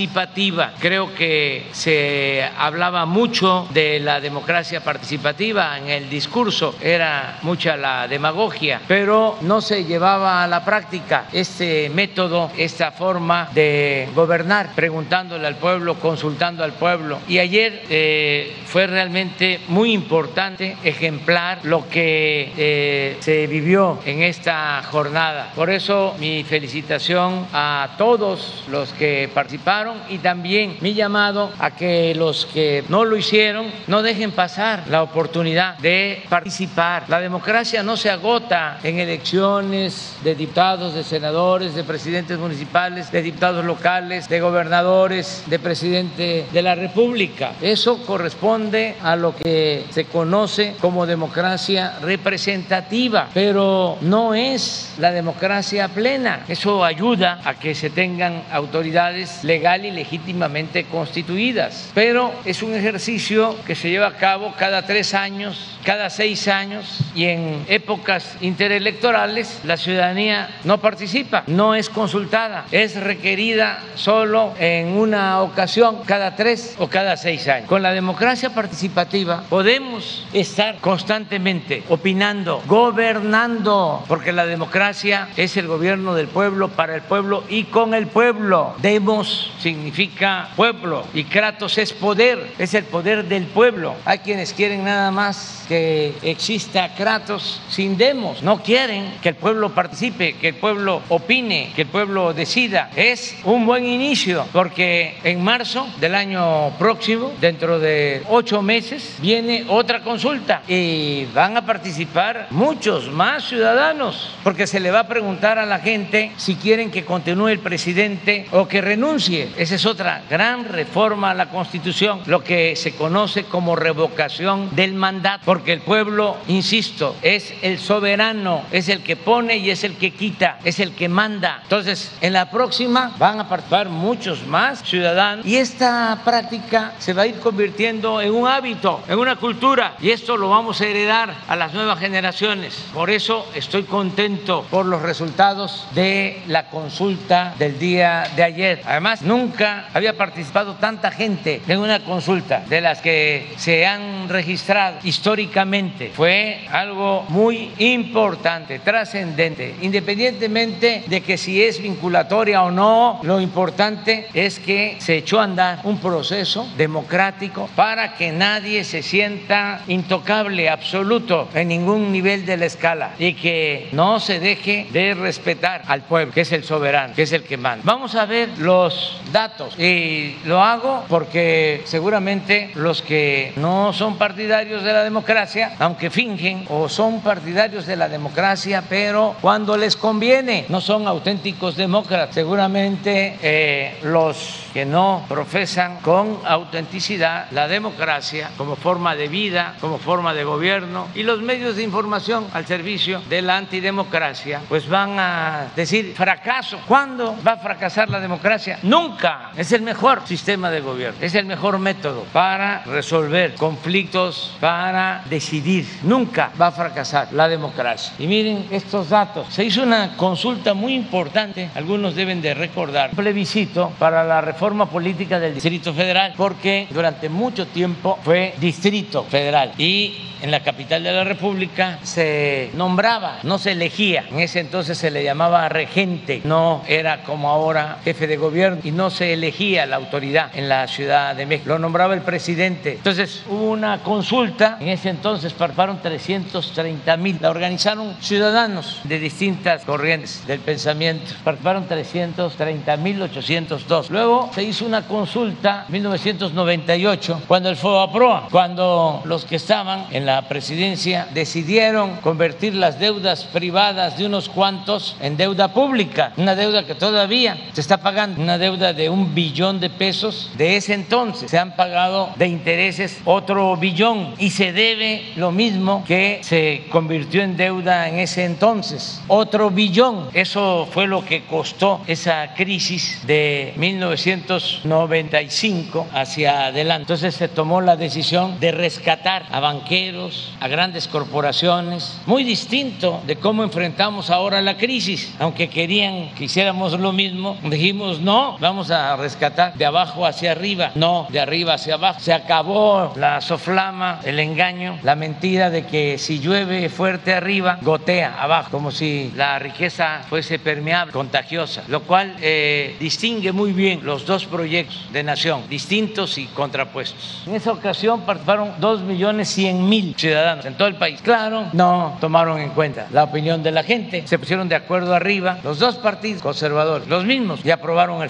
Creo que se hablaba mucho de la democracia participativa en el discurso, era mucha la demagogia, pero no se llevaba a la práctica este método, esta forma de gobernar, preguntándole al pueblo, consultando al pueblo. Y ayer eh, fue realmente muy importante, ejemplar, lo que eh, se vivió en esta jornada. Por eso mi felicitación a todos los que participaron y también mi llamado a que los que no lo hicieron no dejen pasar la oportunidad de participar. La democracia no se agota en elecciones de diputados, de senadores, de presidentes municipales, de diputados locales, de gobernadores, de presidente de la República. Eso corresponde a lo que se conoce como democracia representativa, pero no es la democracia plena. Eso ayuda a que se tengan autoridades legal y legítimamente constituidas, pero es un ejercicio que se lleva a cabo cada tres años, cada seis años y en épocas interelectorales la ciudadanía no participa, no es consultada, es requerida solo en una ocasión cada tres o cada seis años. Con la democracia participativa podemos estar constantemente opinando, gobernando, porque la democracia es el gobierno del pueblo, para el pueblo y con el pueblo. Demos significa pueblo y Kratos es poder, es el poder del pueblo. Hay quienes quieren nada más que exista Kratos sin demos, no quieren que el pueblo participe, que el pueblo opine, que el pueblo decida. Es un buen inicio porque en marzo del año próximo, dentro de ocho meses, viene otra consulta y van a participar muchos más ciudadanos porque se le va a preguntar a la gente si quieren que continúe el presidente o que renuncie. Esa es otra gran reforma a la Constitución, lo que se conoce como revocación del mandato, porque el pueblo, insisto, es el soberano, es el que pone y es el que quita, es el que manda. Entonces, en la próxima van a participar muchos más ciudadanos y esta práctica se va a ir convirtiendo en un hábito, en una cultura y esto lo vamos a heredar a las nuevas generaciones. Por eso estoy contento por los resultados de la consulta del día de ayer. Además, nunca había participado tanta gente en una consulta de las que se han registrado históricamente. Fue algo muy importante, trascendente, independientemente de que si es vinculatoria o no, lo importante es que se echó a andar un proceso democrático para que nadie se sienta intocable, absoluto, en ningún nivel de la escala y que no se deje de respetar al pueblo, que es el soberano, que es el que manda. Vamos a ver los datos y lo hago porque seguramente los que no son partidarios de la democracia, aunque fingen o son partidarios de la democracia, pero cuando les conviene no son auténticos demócratas. Seguramente eh, los que no profesan con autenticidad la democracia como forma de vida, como forma de gobierno y los medios de información al servicio de la antidemocracia, pues van a decir fracaso. ¿Cuándo va a fracasar la democracia? Nunca. Es el mejor sistema de gobierno, es el mejor método para resolver conflictos, para decidir. Nunca va a fracasar la democracia. Y miren estos datos. Se hizo una consulta muy importante, algunos deben de recordar, plebiscito para la reforma política del Distrito Federal, porque durante mucho tiempo fue Distrito Federal y en la capital de la República se nombraba, no se elegía. En ese entonces se le llamaba regente, no era como ahora jefe de gobierno y no se elegía la autoridad en la Ciudad de México, lo nombraba el presidente. Entonces hubo una consulta, en ese entonces participaron 330 mil, la organizaron ciudadanos de distintas corrientes del pensamiento, participaron 330 mil 802. Luego se hizo una consulta en 1998, cuando el FOBAPROA, cuando los que estaban en la presidencia decidieron convertir las deudas privadas de unos cuantos en deuda pública, una deuda que todavía se está pagando, una deuda de un billón de pesos de ese entonces. Se han pagado de intereses otro billón y se debe lo mismo que se convirtió en deuda en ese entonces, otro billón. Eso fue lo que costó esa crisis de 1995 hacia adelante. Entonces se tomó la decisión de rescatar a banqueros, a grandes corporaciones, muy distinto de cómo enfrentamos ahora la crisis. Aunque querían que hiciéramos lo mismo, dijimos no, vamos a rescatar de abajo hacia arriba, no de arriba hacia abajo. Se acabó la soflama, el engaño, la mentira de que si llueve fuerte arriba, gotea abajo, como si la riqueza fuese permeable, contagiosa, lo cual eh, distingue muy bien los dos proyectos de nación, distintos y contrapuestos. En esa ocasión participaron 2 millones 100 mil ciudadanos en todo el país. Claro, no tomaron en cuenta la opinión de la gente. Se pusieron de acuerdo arriba los dos partidos conservadores, los mismos, y aprobaron el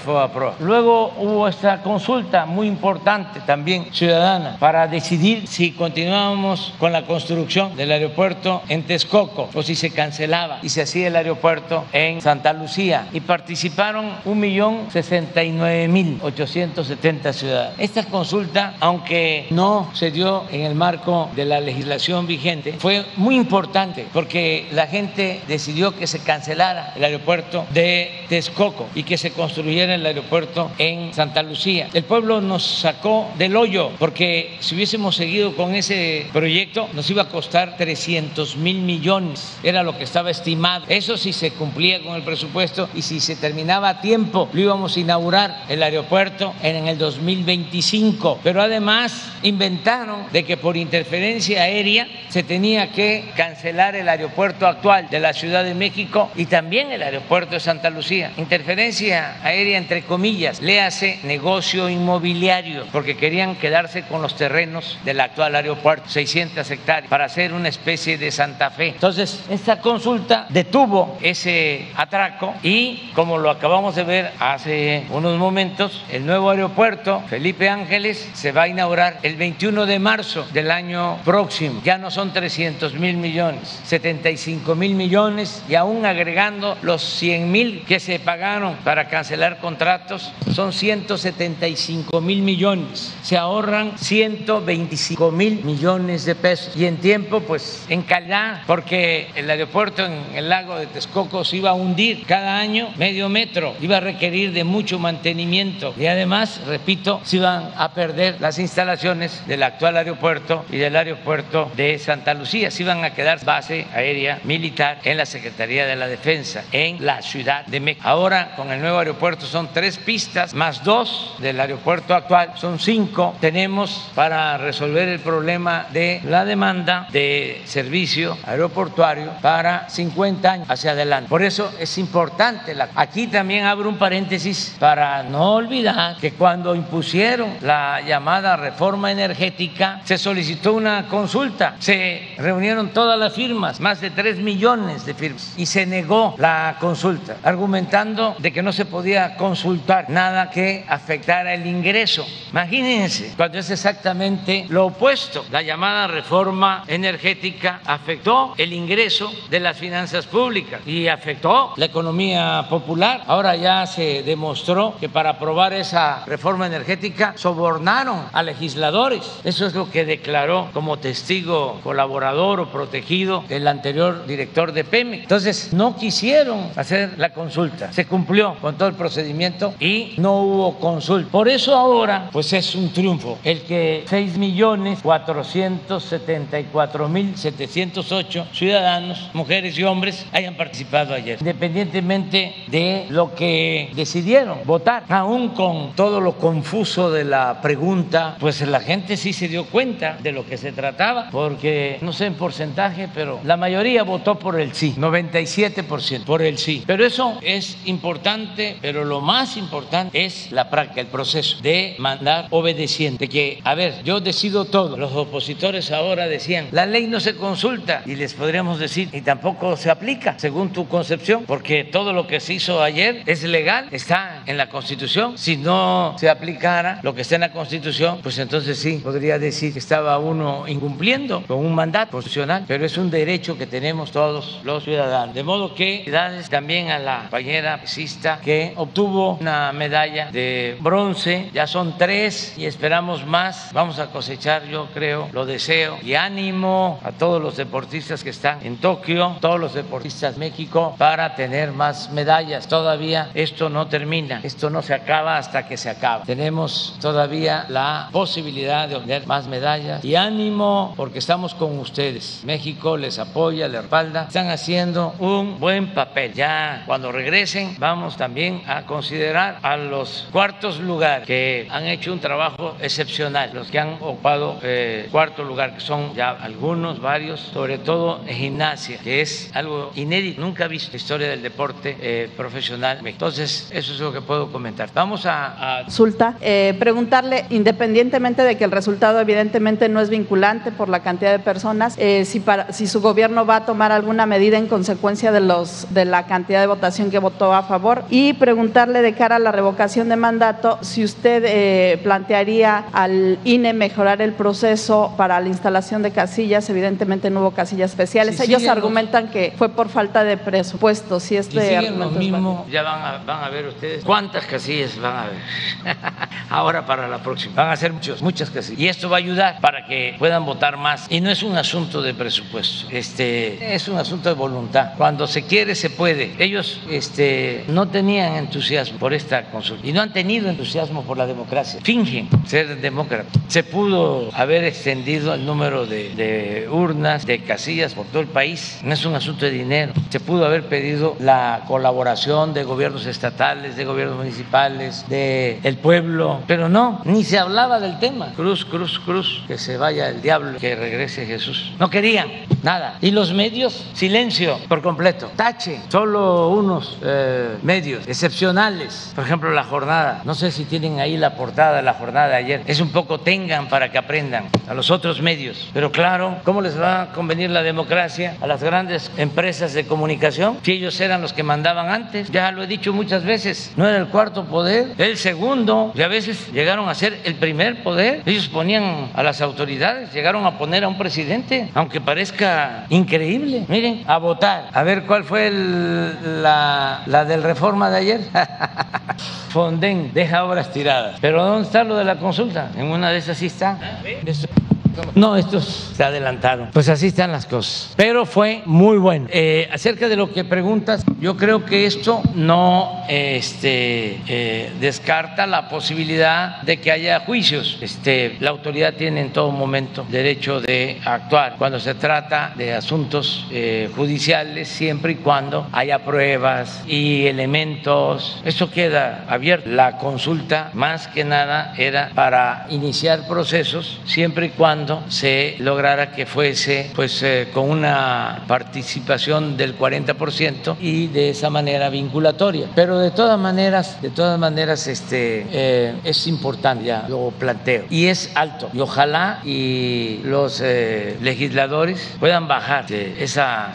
Luego hubo esta consulta muy importante también ciudadana para decidir si continuábamos con la construcción del aeropuerto en Texcoco o si se cancelaba y se hacía el aeropuerto en Santa Lucía. Y participaron 1.069.870 ciudadanos. Esta consulta, aunque no se dio en el marco de la legislación vigente, fue muy importante porque la gente decidió que se cancelara el aeropuerto de Texcoco y que se construyera el aeropuerto en Santa Lucía. El pueblo nos sacó del hoyo porque si hubiésemos seguido con ese proyecto nos iba a costar 300 mil millones, era lo que estaba estimado. Eso sí se cumplía con el presupuesto y si se terminaba a tiempo lo íbamos a inaugurar el aeropuerto en el 2025. Pero además inventaron de que por interferencia aérea se tenía que cancelar el aeropuerto actual de la Ciudad de México y también el aeropuerto de Santa Lucía. Interferencia aérea entre comillas, le hace negocio inmobiliario, porque querían quedarse con los terrenos del actual aeropuerto, 600 hectáreas, para hacer una especie de Santa Fe. Entonces, esta consulta detuvo ese atraco y, como lo acabamos de ver hace unos momentos, el nuevo aeropuerto Felipe Ángeles se va a inaugurar el 21 de marzo del año próximo. Ya no son 300 mil millones, 75 mil millones y aún agregando los 100 mil que se pagaron para cancelar contratos, son 175 mil millones. Se ahorran 125 mil millones de pesos y en tiempo, pues en calidad, porque el aeropuerto en el lago de Texcoco se iba a hundir cada año medio metro, iba a requerir de mucho mantenimiento y además, repito, se iban a perder las instalaciones del actual aeropuerto y del aeropuerto de Santa Lucía, se iban a quedar base aérea militar en la Secretaría de la Defensa, en la Ciudad de México. Ahora, con el nuevo aeropuerto son tres pistas más dos del aeropuerto actual, son cinco. Tenemos para resolver el problema de la demanda de servicio aeroportuario para 50 años hacia adelante. Por eso es importante. La... Aquí también abro un paréntesis para no olvidar que cuando impusieron la llamada reforma energética se solicitó una consulta, se reunieron todas las firmas, más de 3 millones de firmas, y se negó la consulta, argumentando de que no se podía consultar nada que afectara el ingreso. Imagínense, cuando es exactamente lo opuesto. La llamada reforma energética afectó el ingreso de las finanzas públicas y afectó la economía popular. Ahora ya se demostró que para aprobar esa reforma energética sobornaron a legisladores. Eso es lo que declaró como testigo colaborador o protegido el anterior director de Pemex. Entonces, no quisieron hacer la consulta. Se cumplió con todo el procedimiento y no hubo consulta. Por eso ahora, pues es un triunfo el que 6 millones 474 mil 708 ciudadanos, mujeres y hombres, hayan participado ayer, independientemente de lo que decidieron votar, aún con todo lo confuso de la pregunta, pues la gente sí se dio cuenta de lo que se trataba, porque no sé en porcentaje, pero la mayoría votó por el sí, 97% por el sí. Pero eso es importante, pero lo más importante es la práctica, el proceso de mandar obedeciente, que, a ver, yo decido todo. Los opositores ahora decían, la ley no se consulta y les podríamos decir, y tampoco se aplica, según tu concepción, porque todo lo que se hizo ayer es legal, está en la Constitución. Si no se aplicara lo que está en la Constitución, pues entonces sí, podría decir que estaba uno incumpliendo con un mandato constitucional, pero es un derecho que tenemos todos los ciudadanos. De modo que, felicidades también a la compañera pesista que obtuvo una medalla de bronce, ya son tres y esperamos más. Vamos a cosechar, yo creo, lo deseo y ánimo a todos los deportistas que están en Tokio, todos los deportistas de México, para tener más medallas. Todavía esto no termina, esto no se acaba hasta que se acaba. Tenemos todavía la posibilidad de obtener más medallas y ánimo porque estamos con ustedes. México les apoya, les respalda, están haciendo un buen papel. Ya cuando regresen vamos también a considerar a los cuartos lugares que han hecho un trabajo excepcional, los que han ocupado eh, cuarto lugar, que son ya algunos, varios, sobre todo en gimnasia, que es algo inédito, nunca visto en la historia del deporte eh, profesional. Entonces, eso es lo que puedo comentar. Vamos a... a... Consulta, eh, preguntarle, independientemente de que el resultado evidentemente no es vinculante, por la cantidad de personas, eh, si, para, si su gobierno va a tomar alguna medida en consecuencia de, los, de la cantidad de votación que votó a favor y preguntarle de cara a la revocación de mandato si usted eh, plantearía al INE mejorar el proceso para la instalación de casillas. Evidentemente no hubo casillas especiales. Ellos argumentan que fue por falta de presupuesto. Si este lo mismo, ya van a, van a ver ustedes cuántas casillas van a ver. Ahora para la próxima. Van a ser muchos, muchas casillas. Y esto va a ayudar para que puedan votar más. Y no es un asunto de presupuesto. Este, es un asunto de voluntad. Cuando se quiere, se puede. Ellos este, no tenían entusiasmo por esta consulta y no han tenido entusiasmo por la democracia. Fingen ser demócratas. Se pudo haber extendido el número de, de urnas, de casillas por todo el país. No es un asunto de dinero. Se pudo haber pedido la colaboración de gobiernos estatales, de gobiernos municipales, de el pueblo, pero no, ni se hablaba del tema. Cruz, cruz, cruz, que se vaya el diablo, que regrese Jesús. No querían nada. Y los medios, silencio por completo. Tache, solo unos eh, medios excepcionales. Por ejemplo, la jornada. No sé si tienen ahí la portada de la jornada de ayer. Es un poco tengan para que aprendan a los otros medios. Pero claro, ¿cómo les va a convenir la democracia a las grandes empresas de comunicación si ellos eran los que mandaban antes? Ya lo he dicho muchas veces. No era el cuarto poder, el segundo. Y a veces llegaron a ser el primer poder. Ellos ponían a las autoridades, llegaron a poner a un presidente, aunque parezca increíble. Miren, a votar. A ver cuál fue la, la del reforma de ayer. Fonden deja obras tiradas. Pero ¿dónde está lo de la consulta? En una de esas sí está. No, estos se adelantaron. Pues así están las cosas. Pero fue muy bueno. Eh, acerca de lo que preguntas, yo creo que esto no este, eh, descarta la posibilidad de que haya juicios. Este, la autoridad tiene en todo momento derecho de actuar cuando se trata de asuntos eh, judiciales, siempre y cuando haya pruebas y elementos. Eso queda abierto. La consulta, más que nada, era para iniciar procesos, siempre y cuando se lograra que fuese pues eh, con una participación del 40% y de esa manera vinculatoria. Pero de todas maneras, de todas maneras este, eh, es importante, ya lo planteo, y es alto. Y ojalá y los eh, legisladores puedan bajar esa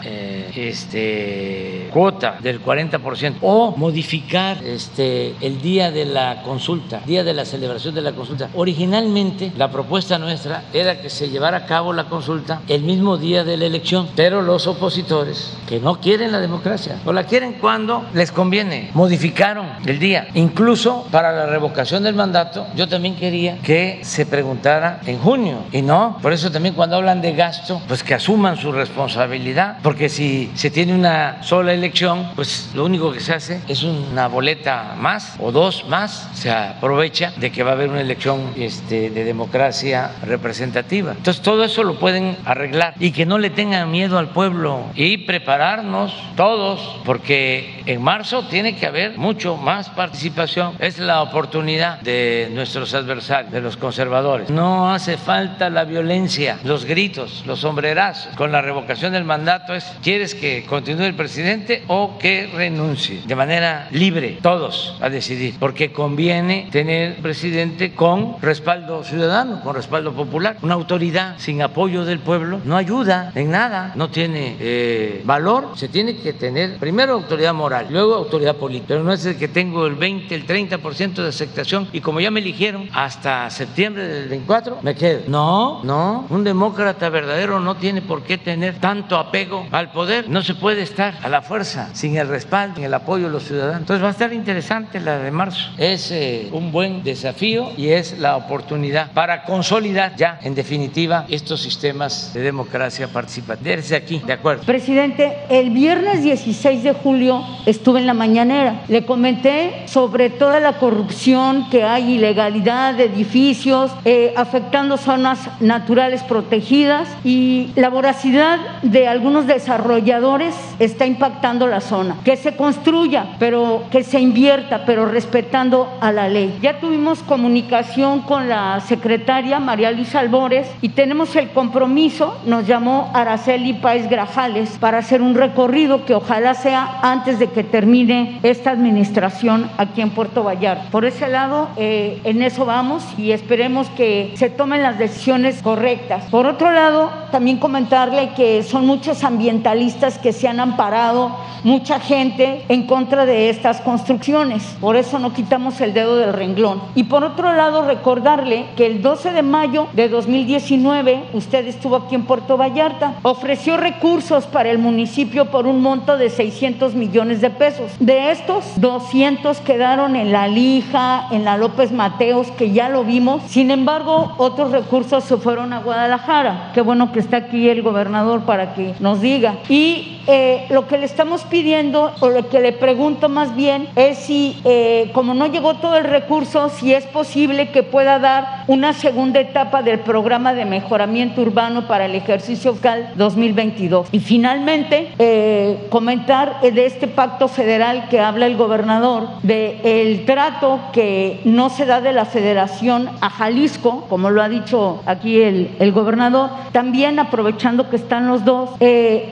este, cuota del 40% o modificar este, el día de la consulta, día de la celebración de la consulta. Originalmente la propuesta nuestra era que se llevara a cabo la consulta el mismo día de la elección, pero los opositores que no quieren la democracia o la quieren cuando les conviene, modificaron el día. Incluso para la revocación del mandato, yo también quería que se preguntara en junio. Y no, por eso también cuando hablan de gasto, pues que asuman su responsabilidad, porque si se tiene una sola elección, pues lo único que se hace es una boleta más o dos más, se aprovecha de que va a haber una elección este, de democracia representativa entonces todo eso lo pueden arreglar y que no le tengan miedo al pueblo y prepararnos todos, porque en marzo tiene que haber mucho más participación. Es la oportunidad de nuestros adversarios, de los conservadores. No hace falta la violencia, los gritos, los sombrerazos. Con la revocación del mandato es, ¿quieres que continúe el presidente o que renuncie? De manera libre, todos a decidir, porque conviene tener presidente con respaldo ciudadano, con respaldo popular. Una autoridad sin apoyo del pueblo no ayuda en nada, no tiene eh, valor. Se tiene que tener primero autoridad moral, luego autoridad política. Pero no es el que tengo el 20, el 30% de aceptación y como ya me eligieron hasta septiembre del 24, me quedo. No, no, un demócrata verdadero no tiene por qué tener tanto apego al poder. No se puede estar a la fuerza sin el respaldo, sin el apoyo de los ciudadanos. Entonces va a estar interesante la de marzo. Es eh, un buen desafío y es la oportunidad para consolidar ya en definitiva estos sistemas de democracia participativa. Desde aquí, de acuerdo. Presidente, el viernes 16 de julio estuve en la mañanera. Le comenté sobre toda la corrupción que hay, ilegalidad de edificios, eh, afectando zonas naturales protegidas y la voracidad de algunos desarrolladores está impactando la zona. Que se construya, pero que se invierta, pero respetando a la ley. Ya tuvimos comunicación con la secretaria María Luisa Albores y tenemos el compromiso, nos llamó Araceli Páez Grajales para hacer un recorrido que ojalá sea antes de que termine esta administración aquí en Puerto Vallarta. Por ese lado, eh, en eso vamos y esperemos que se tomen las decisiones correctas. Por otro lado, también comentarle que son muchos ambientalistas que se han amparado, mucha gente en contra de estas construcciones. Por eso no quitamos el dedo del renglón. Y por otro lado, recordarle que el 12 de mayo de 2019, usted estuvo aquí en Puerto Vallarta, ofreció recursos para el municipio por un monto de 600 millones de pesos. De estos, 200 quedaron en la Lija, en la López Mateos, que ya lo vimos. Sin embargo, otros recursos se fueron a Guadalajara. Qué bueno que está aquí el gobernador para que nos diga. Y eh, lo que le estamos pidiendo, o lo que le pregunto más bien, es si, eh, como no llegó todo el recurso, si es posible que pueda dar una segunda etapa del programa de mejoramiento urbano para el ejercicio fiscal 2022. Y finalmente, eh, comentar de este pacto federal que habla el gobernador, de el trato que no se da de la federación a Jalisco, como lo ha dicho aquí el, gobernador, también aprovechando que están los dos,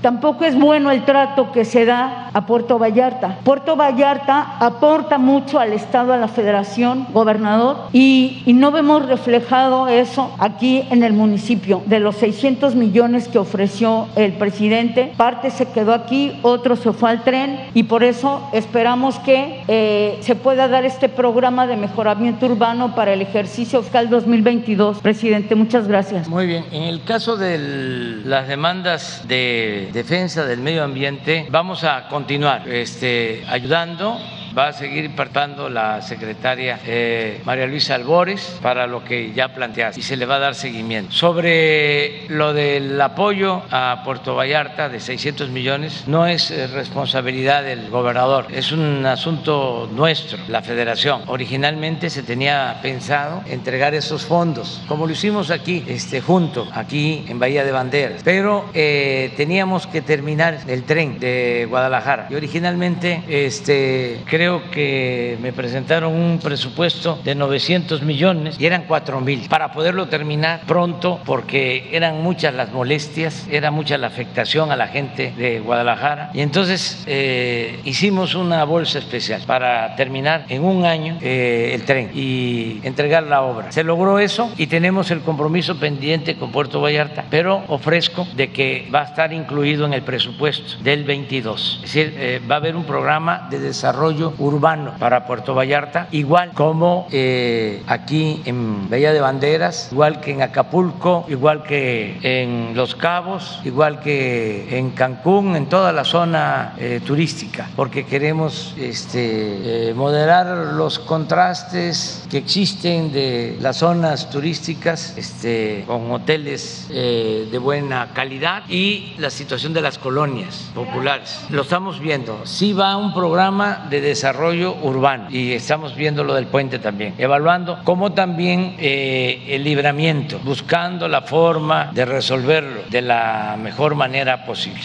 tampoco es bueno el trato que se da a Puerto Vallarta. Puerto Vallarta aporta mucho al Estado, a la Federación, gobernador, y, y no vemos reflejado eso aquí en el municipio. De los 600 millones que ofreció el presidente, parte se quedó aquí, otro se fue al tren, y por eso esperamos que eh, se pueda dar este programa de mejoramiento urbano para el ejercicio fiscal 2022. Presidente, muchas gracias. Muy bien, en el caso de las demandas de defensa del medio ambiente, vamos a continuar este, ayudando va a seguir partando la secretaria eh, María Luisa Albores para lo que ya planteaste y se le va a dar seguimiento. Sobre lo del apoyo a Puerto Vallarta de 600 millones, no es eh, responsabilidad del gobernador, es un asunto nuestro, la federación. Originalmente se tenía pensado entregar esos fondos, como lo hicimos aquí, este, junto, aquí en Bahía de Banderas, pero eh, teníamos que terminar el tren de Guadalajara y originalmente este, creo que me presentaron un presupuesto de 900 millones y eran 4 mil para poderlo terminar pronto porque eran muchas las molestias, era mucha la afectación a la gente de Guadalajara y entonces eh, hicimos una bolsa especial para terminar en un año eh, el tren y entregar la obra. Se logró eso y tenemos el compromiso pendiente con Puerto Vallarta, pero ofrezco de que va a estar incluido en el presupuesto del 22. Es decir, eh, va a haber un programa de desarrollo urbano para Puerto Vallarta, igual como eh, aquí en Bahía de Banderas, igual que en Acapulco, igual que en Los Cabos, igual que en Cancún, en toda la zona eh, turística, porque queremos este, eh, moderar los contrastes que existen de las zonas turísticas este, con hoteles de buena calidad y la situación de las colonias populares. Lo estamos viendo. Sí va un programa de desarrollo urbano y estamos viendo lo del puente también, evaluando como también eh, el libramiento, buscando la forma de resolverlo de la mejor manera posible.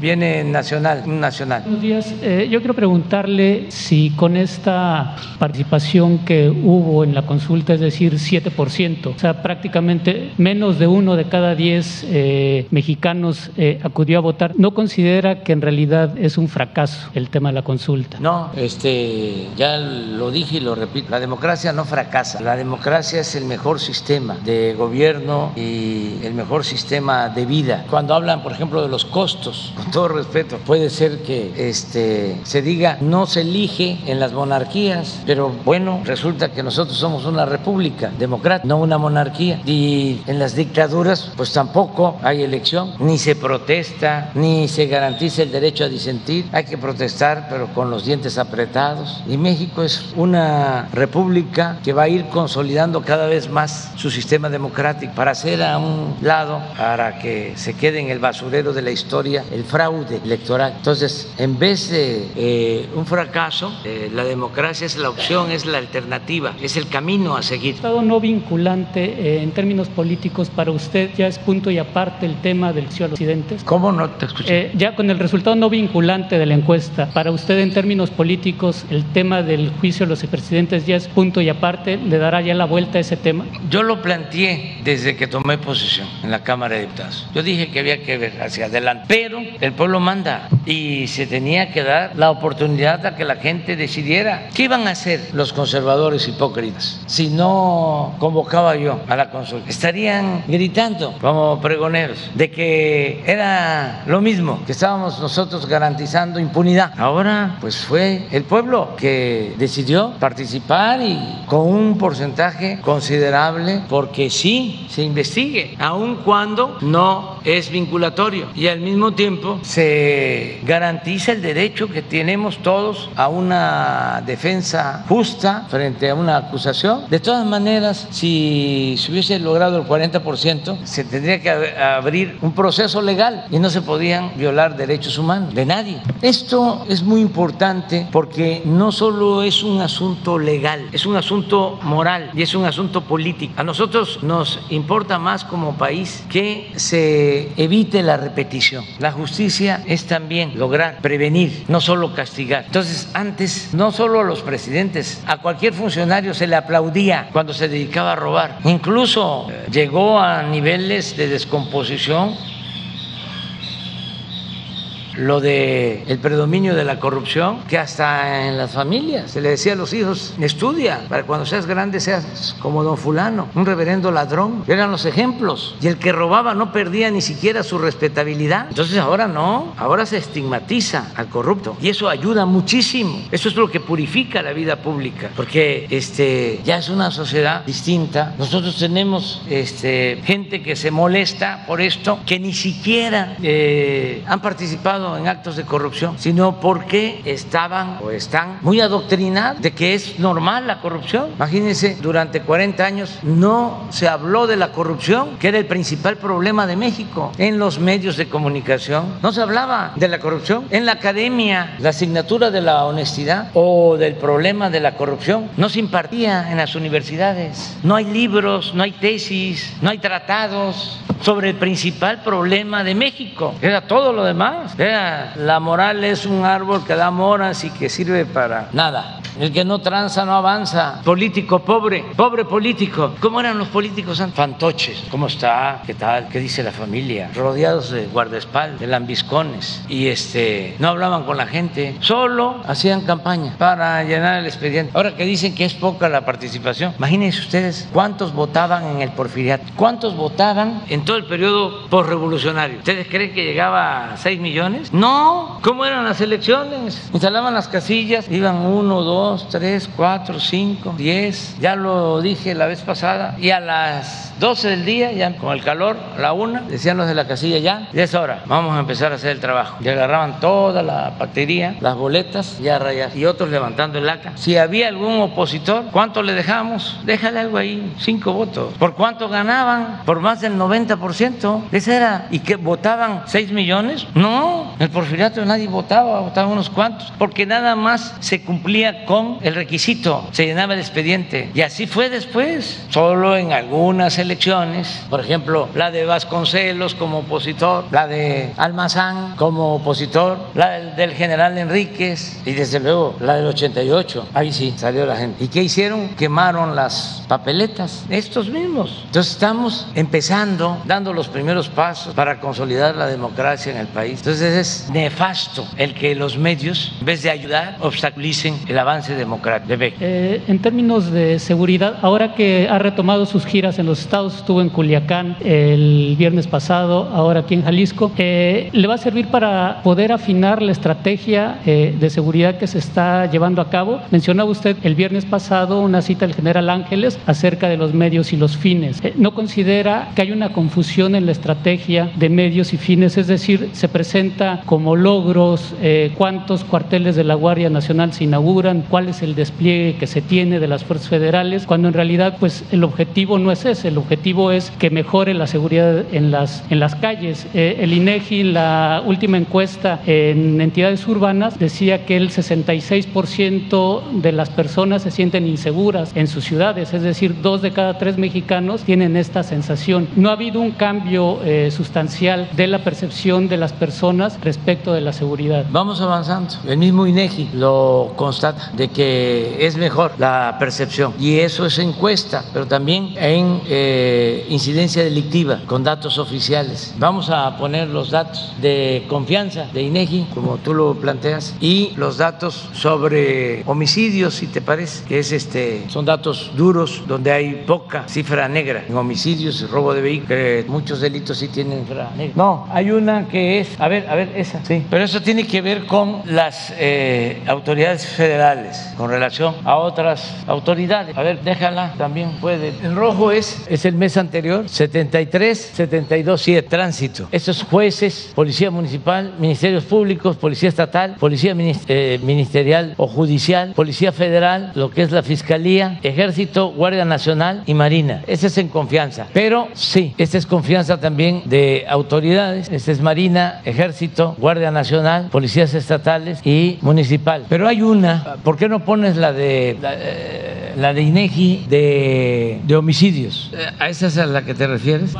Viene nacional, nacional. Buenos días. Eh, yo quiero preguntarle si con esta participación que hubo en la consulta, es decir, 7%, o sea, prácticamente menos de uno de cada diez eh, mexicanos acudió a votar, ¿no considera que en realidad es un fracaso el tema de la consulta? No, este ya lo dije y lo repito, la democracia no fracasa, la democracia es el mejor sistema de gobierno y el mejor sistema de vida. Cuando hablan, por ejemplo, de los costos, con todo respeto, puede ser que este, se diga no se elige en las monarquías, pero bueno, resulta que nosotros somos una república democrática, no una monarquía. Y en las dictaduras, pues tampoco hay elección, ni se protesta, ni se garantiza el derecho a disentir. Hay que protestar, pero con los dientes apretados y México es una república que va a ir consolidando cada vez más su sistema democrático para hacer a un lado, para que se quede en el basurero de la historia el fraude electoral. Entonces, en vez de eh, un fracaso, eh, la democracia es la opción, es la alternativa, es el camino a seguir. Estado no vinculante eh, en términos políticos para usted ya es punto y aparte el tema del cielo occidente. ¿Cómo no te escuché? ya con el resultado no vinculante de la encuesta, para usted en términos políticos políticos, el tema del juicio de los expresidentes ya es punto y aparte, ¿le dará ya la vuelta a ese tema? Yo lo planteé desde que tomé posesión en la Cámara de Diputados. Yo dije que había que ver hacia adelante, pero el pueblo manda y se tenía que dar la oportunidad a que la gente decidiera qué iban a hacer los conservadores hipócritas si no convocaba yo a la consulta. Estarían gritando como pregoneros de que era lo mismo, que estábamos nosotros garantizando impunidad. Ahora, pues fue el pueblo que decidió participar y con un porcentaje considerable porque sí se investigue, aun cuando no es vinculatorio y al mismo tiempo se garantiza el derecho que tenemos todos a una defensa justa frente a una acusación. De todas maneras, si se hubiese logrado el 40%, se tendría que abrir un proceso legal y no se podían violar derechos humanos de nadie. Esto es muy importante porque no solo es un asunto legal, es un asunto moral y es un asunto político. A nosotros nos importa más como país que se evite la repetición. La justicia es también lograr prevenir, no solo castigar. Entonces, antes no solo a los presidentes, a cualquier funcionario se le aplaudía cuando se dedicaba a robar. Incluso eh, llegó a niveles de descomposición lo de el predominio de la corrupción, que hasta en las familias se le decía a los hijos, estudia para cuando seas grande seas como don fulano, un reverendo ladrón. Eran los ejemplos. Y el que robaba no perdía ni siquiera su respetabilidad. Entonces ahora no, ahora se estigmatiza al corrupto y eso ayuda muchísimo. Eso es lo que purifica la vida pública, porque este ya es una sociedad distinta. Nosotros tenemos este, gente que se molesta por esto, que ni siquiera eh, han participado en actos de corrupción, sino porque estaban o están muy adoctrinados de que es normal la corrupción. Imagínense, durante 40 años no se habló de la corrupción, que era el principal problema de México en los medios de comunicación. No se hablaba de la corrupción. En la academia, la asignatura de la honestidad o del problema de la corrupción no se impartía en las universidades. No hay libros, no hay tesis, no hay tratados sobre el principal problema de México. Era todo lo demás. Era, la moral es un árbol que da moras y que sirve para nada. El que no tranza no avanza. Político pobre, pobre político. ¿Cómo eran los políticos antes? Fantoches. ¿Cómo está? ¿Qué tal? ¿Qué dice la familia? Rodeados de guardaespaldas, de lambiscones. Y este, no hablaban con la gente. Solo hacían campaña para llenar el expediente. Ahora que dicen que es poca la participación, imagínense ustedes cuántos votaban en el porfiriato. ¿Cuántos votaban en todo el periodo postrevolucionario? ¿Ustedes creen que llegaba a 6 millones? No. ¿Cómo eran las elecciones? Instalaban las casillas, iban uno, dos dos, tres, cuatro, cinco, diez, ya lo dije la vez pasada, y a las 12 del día, ya con el calor, a la una, decían los de la casilla ya, ya es hora, vamos a empezar a hacer el trabajo. Y agarraban toda la batería, las boletas, ya rayas, y otros levantando el laca. Si había algún opositor, ¿cuánto le dejamos? Déjale algo ahí, cinco votos. ¿Por cuánto ganaban? Por más del 90%. Esa era, ¿y que votaban 6 millones? No, el porfiriato nadie votaba, votaban unos cuantos, porque nada más se cumplía con el requisito, se llenaba el expediente. Y así fue después, solo en algunas elecciones, por ejemplo, la de Vasconcelos como opositor, la de Almazán como opositor, la del general Enríquez y desde luego la del 88. Ahí sí salió la gente. ¿Y qué hicieron? Quemaron las papeletas, estos mismos. Entonces estamos empezando, dando los primeros pasos para consolidar la democracia en el país. Entonces es nefasto el que los medios, en vez de ayudar, obstaculicen el avance democrático. Eh, en términos de seguridad, ahora que ha retomado sus giras en los estados, estuvo en Culiacán el viernes pasado, ahora aquí en Jalisco, eh, ¿le va a servir para poder afinar la estrategia eh, de seguridad que se está llevando a cabo? Mencionaba usted el viernes pasado una cita del general Ángeles acerca de los medios y los fines. ¿No considera que hay una confusión en la estrategia de medios y fines? Es decir, se presenta como logros cuántos cuarteles de la Guardia Nacional se inauguran, cuál es el despliegue que se tiene de las fuerzas federales, cuando en realidad pues el objetivo no es ese, el objetivo es que mejore la seguridad en las, en las calles. Eh, el INEGI, la última encuesta en entidades urbanas, decía que el 66% de las personas se sienten inseguras en sus ciudades, es decir, dos de cada tres mexicanos tienen esta sensación. No ha habido un cambio eh, sustancial de la percepción de las personas respecto de la seguridad. Vamos avanzando. El mismo INEGI lo constata de que es mejor la percepción y eso es encuesta, pero también en eh, incidencia delictiva con datos oficiales. Vamos a poner los datos de confianza de INEGI, como tú lo planteas, y los datos sobre homicidios, si te parece, que es este, son datos duros donde hay poca cifra negra en homicidios, robo de vehículos, muchos delitos sí tienen cifra negra. No, hay una que es, a ver, a ver, esa, sí, pero eso tiene que ver con las eh, autoridades federales, con relación a otras autoridades. A ver, déjala, también puede. En rojo es, es el mes anterior, 73, 72, 7, tránsito. Estos jueces, policía municipal, ministerios públicos, policía estatal, policía eh, ministerial o judicial, policía federal, lo que es la fiscalía, ejército, guardia nacional y marina. Ese es en confianza. Pero sí, esta es confianza también de autoridades. Este es marina, ejército, guardia nacional, policías estatales y municipal. Pero hay una, ¿por qué no pones la de la, eh, de INEGI de, de homicidios? Eh, ¿A esa es a la que te refieres?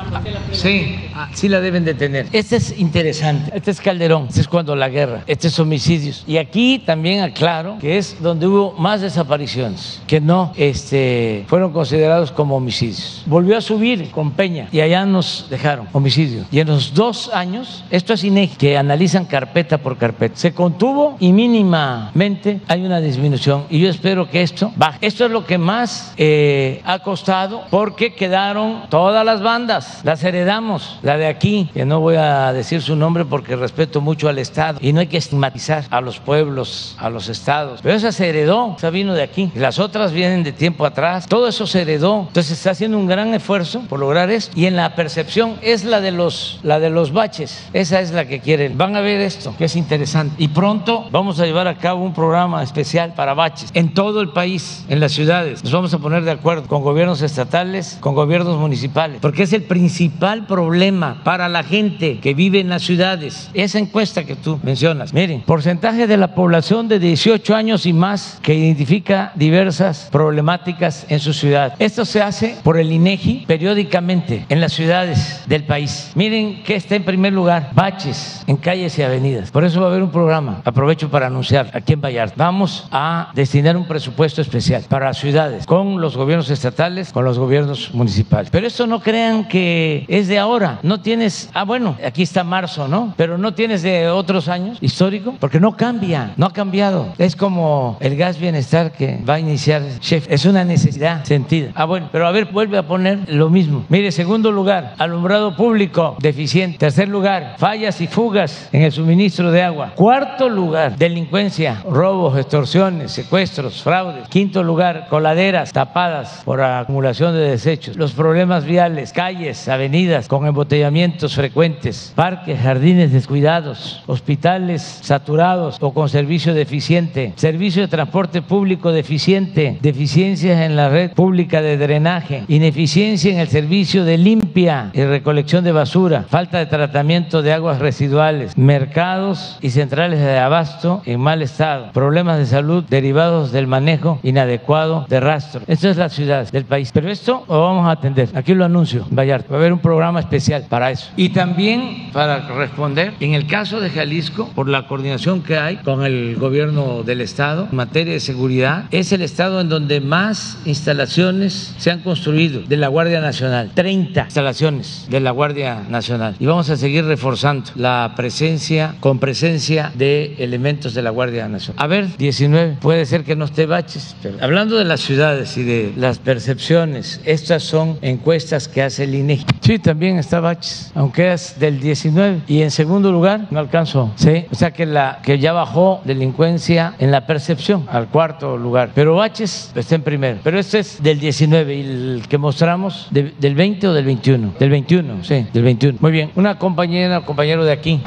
Sí, sí la deben de tener. Este es interesante. Este es Calderón. Este es cuando la guerra. Este es homicidios. Y aquí también aclaro que es donde hubo más desapariciones que no este, fueron considerados como homicidios. Volvió a subir con Peña y allá nos dejaron homicidios. Y en los dos años, esto es INEGI, que analizan carpeta por carpeta, se contuvo y mínimamente hay una disminución. Y yo espero que esto baje. Esto es lo que más eh, ha costado porque quedaron todas las bandas, las heredamos. La de aquí, que no voy a decir su nombre porque respeto mucho al Estado y no hay que estigmatizar a los pueblos, a los estados. Pero esa se heredó, esa vino de aquí. Las otras vienen de tiempo atrás. Todo eso se heredó. Entonces se está haciendo un gran esfuerzo por lograr esto. Y en la percepción es la de los, la de los baches. Esa es la que quieren. Van a ver esto, que es interesante. Y pronto vamos a llevar a cabo un programa especial para baches en todo el país, en las ciudades. Nos vamos a poner de acuerdo con gobiernos estatales, con gobiernos municipales, porque es el principal problema para la gente que vive en las ciudades. Esa encuesta que tú mencionas, miren, porcentaje de la población de 18 años y más que identifica diversas problemáticas en su ciudad. Esto se hace por el INEGI periódicamente en las ciudades del país. Miren que está en primer lugar, baches en calles y avenidas. Por eso va a haber un programa, aprovecho para anunciar aquí en Vallarta. Vamos a destinar un presupuesto especial para las ciudades, con los gobiernos estatales, con los gobiernos municipales. Pero esto no crean que es de ahora. No tienes, ah, bueno, aquí está marzo, ¿no? Pero no tienes de otros años histórico, porque no cambia, no ha cambiado. Es como el gas bienestar que va a iniciar Chef. Es una necesidad sentida. Ah, bueno, pero a ver, vuelve a poner lo mismo. Mire, segundo lugar, alumbrado público deficiente. Tercer lugar, fallas y fugas en el suministro de agua. Cuarto lugar, delincuencia, robos, extorsiones, secuestros, fraudes. Quinto lugar, coladeras tapadas por acumulación de desechos. Los problemas viales, calles, avenidas con embotellamientos frecuentes, parques, jardines descuidados, hospitales saturados o con servicio deficiente, servicio de transporte público deficiente, deficiencias en la red pública de drenaje, ineficiencia en el servicio de limpia y recolección de basura, falta de tratamiento de aguas residuales, mercados y centrales de abasto en mal estado, problemas de salud derivados del manejo inadecuado de rastro. Esto es la ciudad del país. Pero esto lo vamos a atender. Aquí lo anuncio, Vallarta. Va a haber un programa especial para eso. Y también para responder, en el caso de Jalisco, por la coordinación que hay con el gobierno del Estado en materia de seguridad, es el Estado en donde más instalaciones se han construido de la Guardia Nacional. 30 instalaciones de la Guardia Nacional. Y vamos a seguir reforzando la presencia, con presencia de elementos de la Guardia Nacional. A ver, 19. Puede ser que no esté baches. Pero hablando de las ciudades y de las percepciones, estas son encuestas que hace el INEGI. Sí, también está baches, aunque es del 19. Y en segundo lugar, no alcanzo. Sí, o sea que, la, que ya bajó delincuencia en la percepción al cuarto lugar. Pero baches está en primero. Pero este es del 19 y el que mostramos del 20 o del 21. Del 21, sí, del 21. Muy bien. Una compañera, compañero de aquí.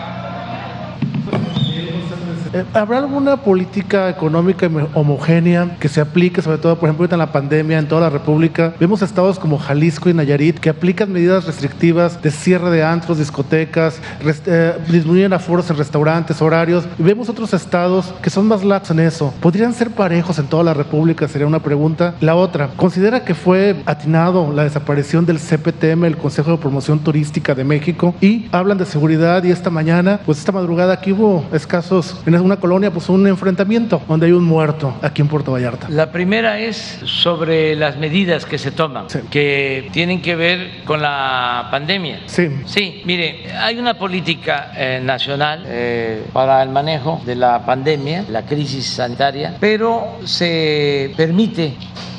Eh, ¿Habrá alguna política económica homogénea que se aplique, sobre todo, por ejemplo, ahorita en la pandemia, en toda la República? Vemos estados como Jalisco y Nayarit que aplican medidas restrictivas de cierre de antros, discotecas, eh, disminuyen aforos en restaurantes, horarios. Vemos otros estados que son más laxos en eso. ¿Podrían ser parejos en toda la República? Sería una pregunta. La otra, ¿considera que fue atinado la desaparición del CPTM, el Consejo de Promoción Turística de México? Y hablan de seguridad y esta mañana, pues esta madrugada aquí hubo escasos, en una colonia, pues un enfrentamiento donde hay un muerto aquí en Puerto Vallarta. La primera es sobre las medidas que se toman, que tienen que ver con la pandemia. Sí. Sí, mire, hay una política eh, nacional eh, para el manejo de la pandemia, la crisis sanitaria, pero se permite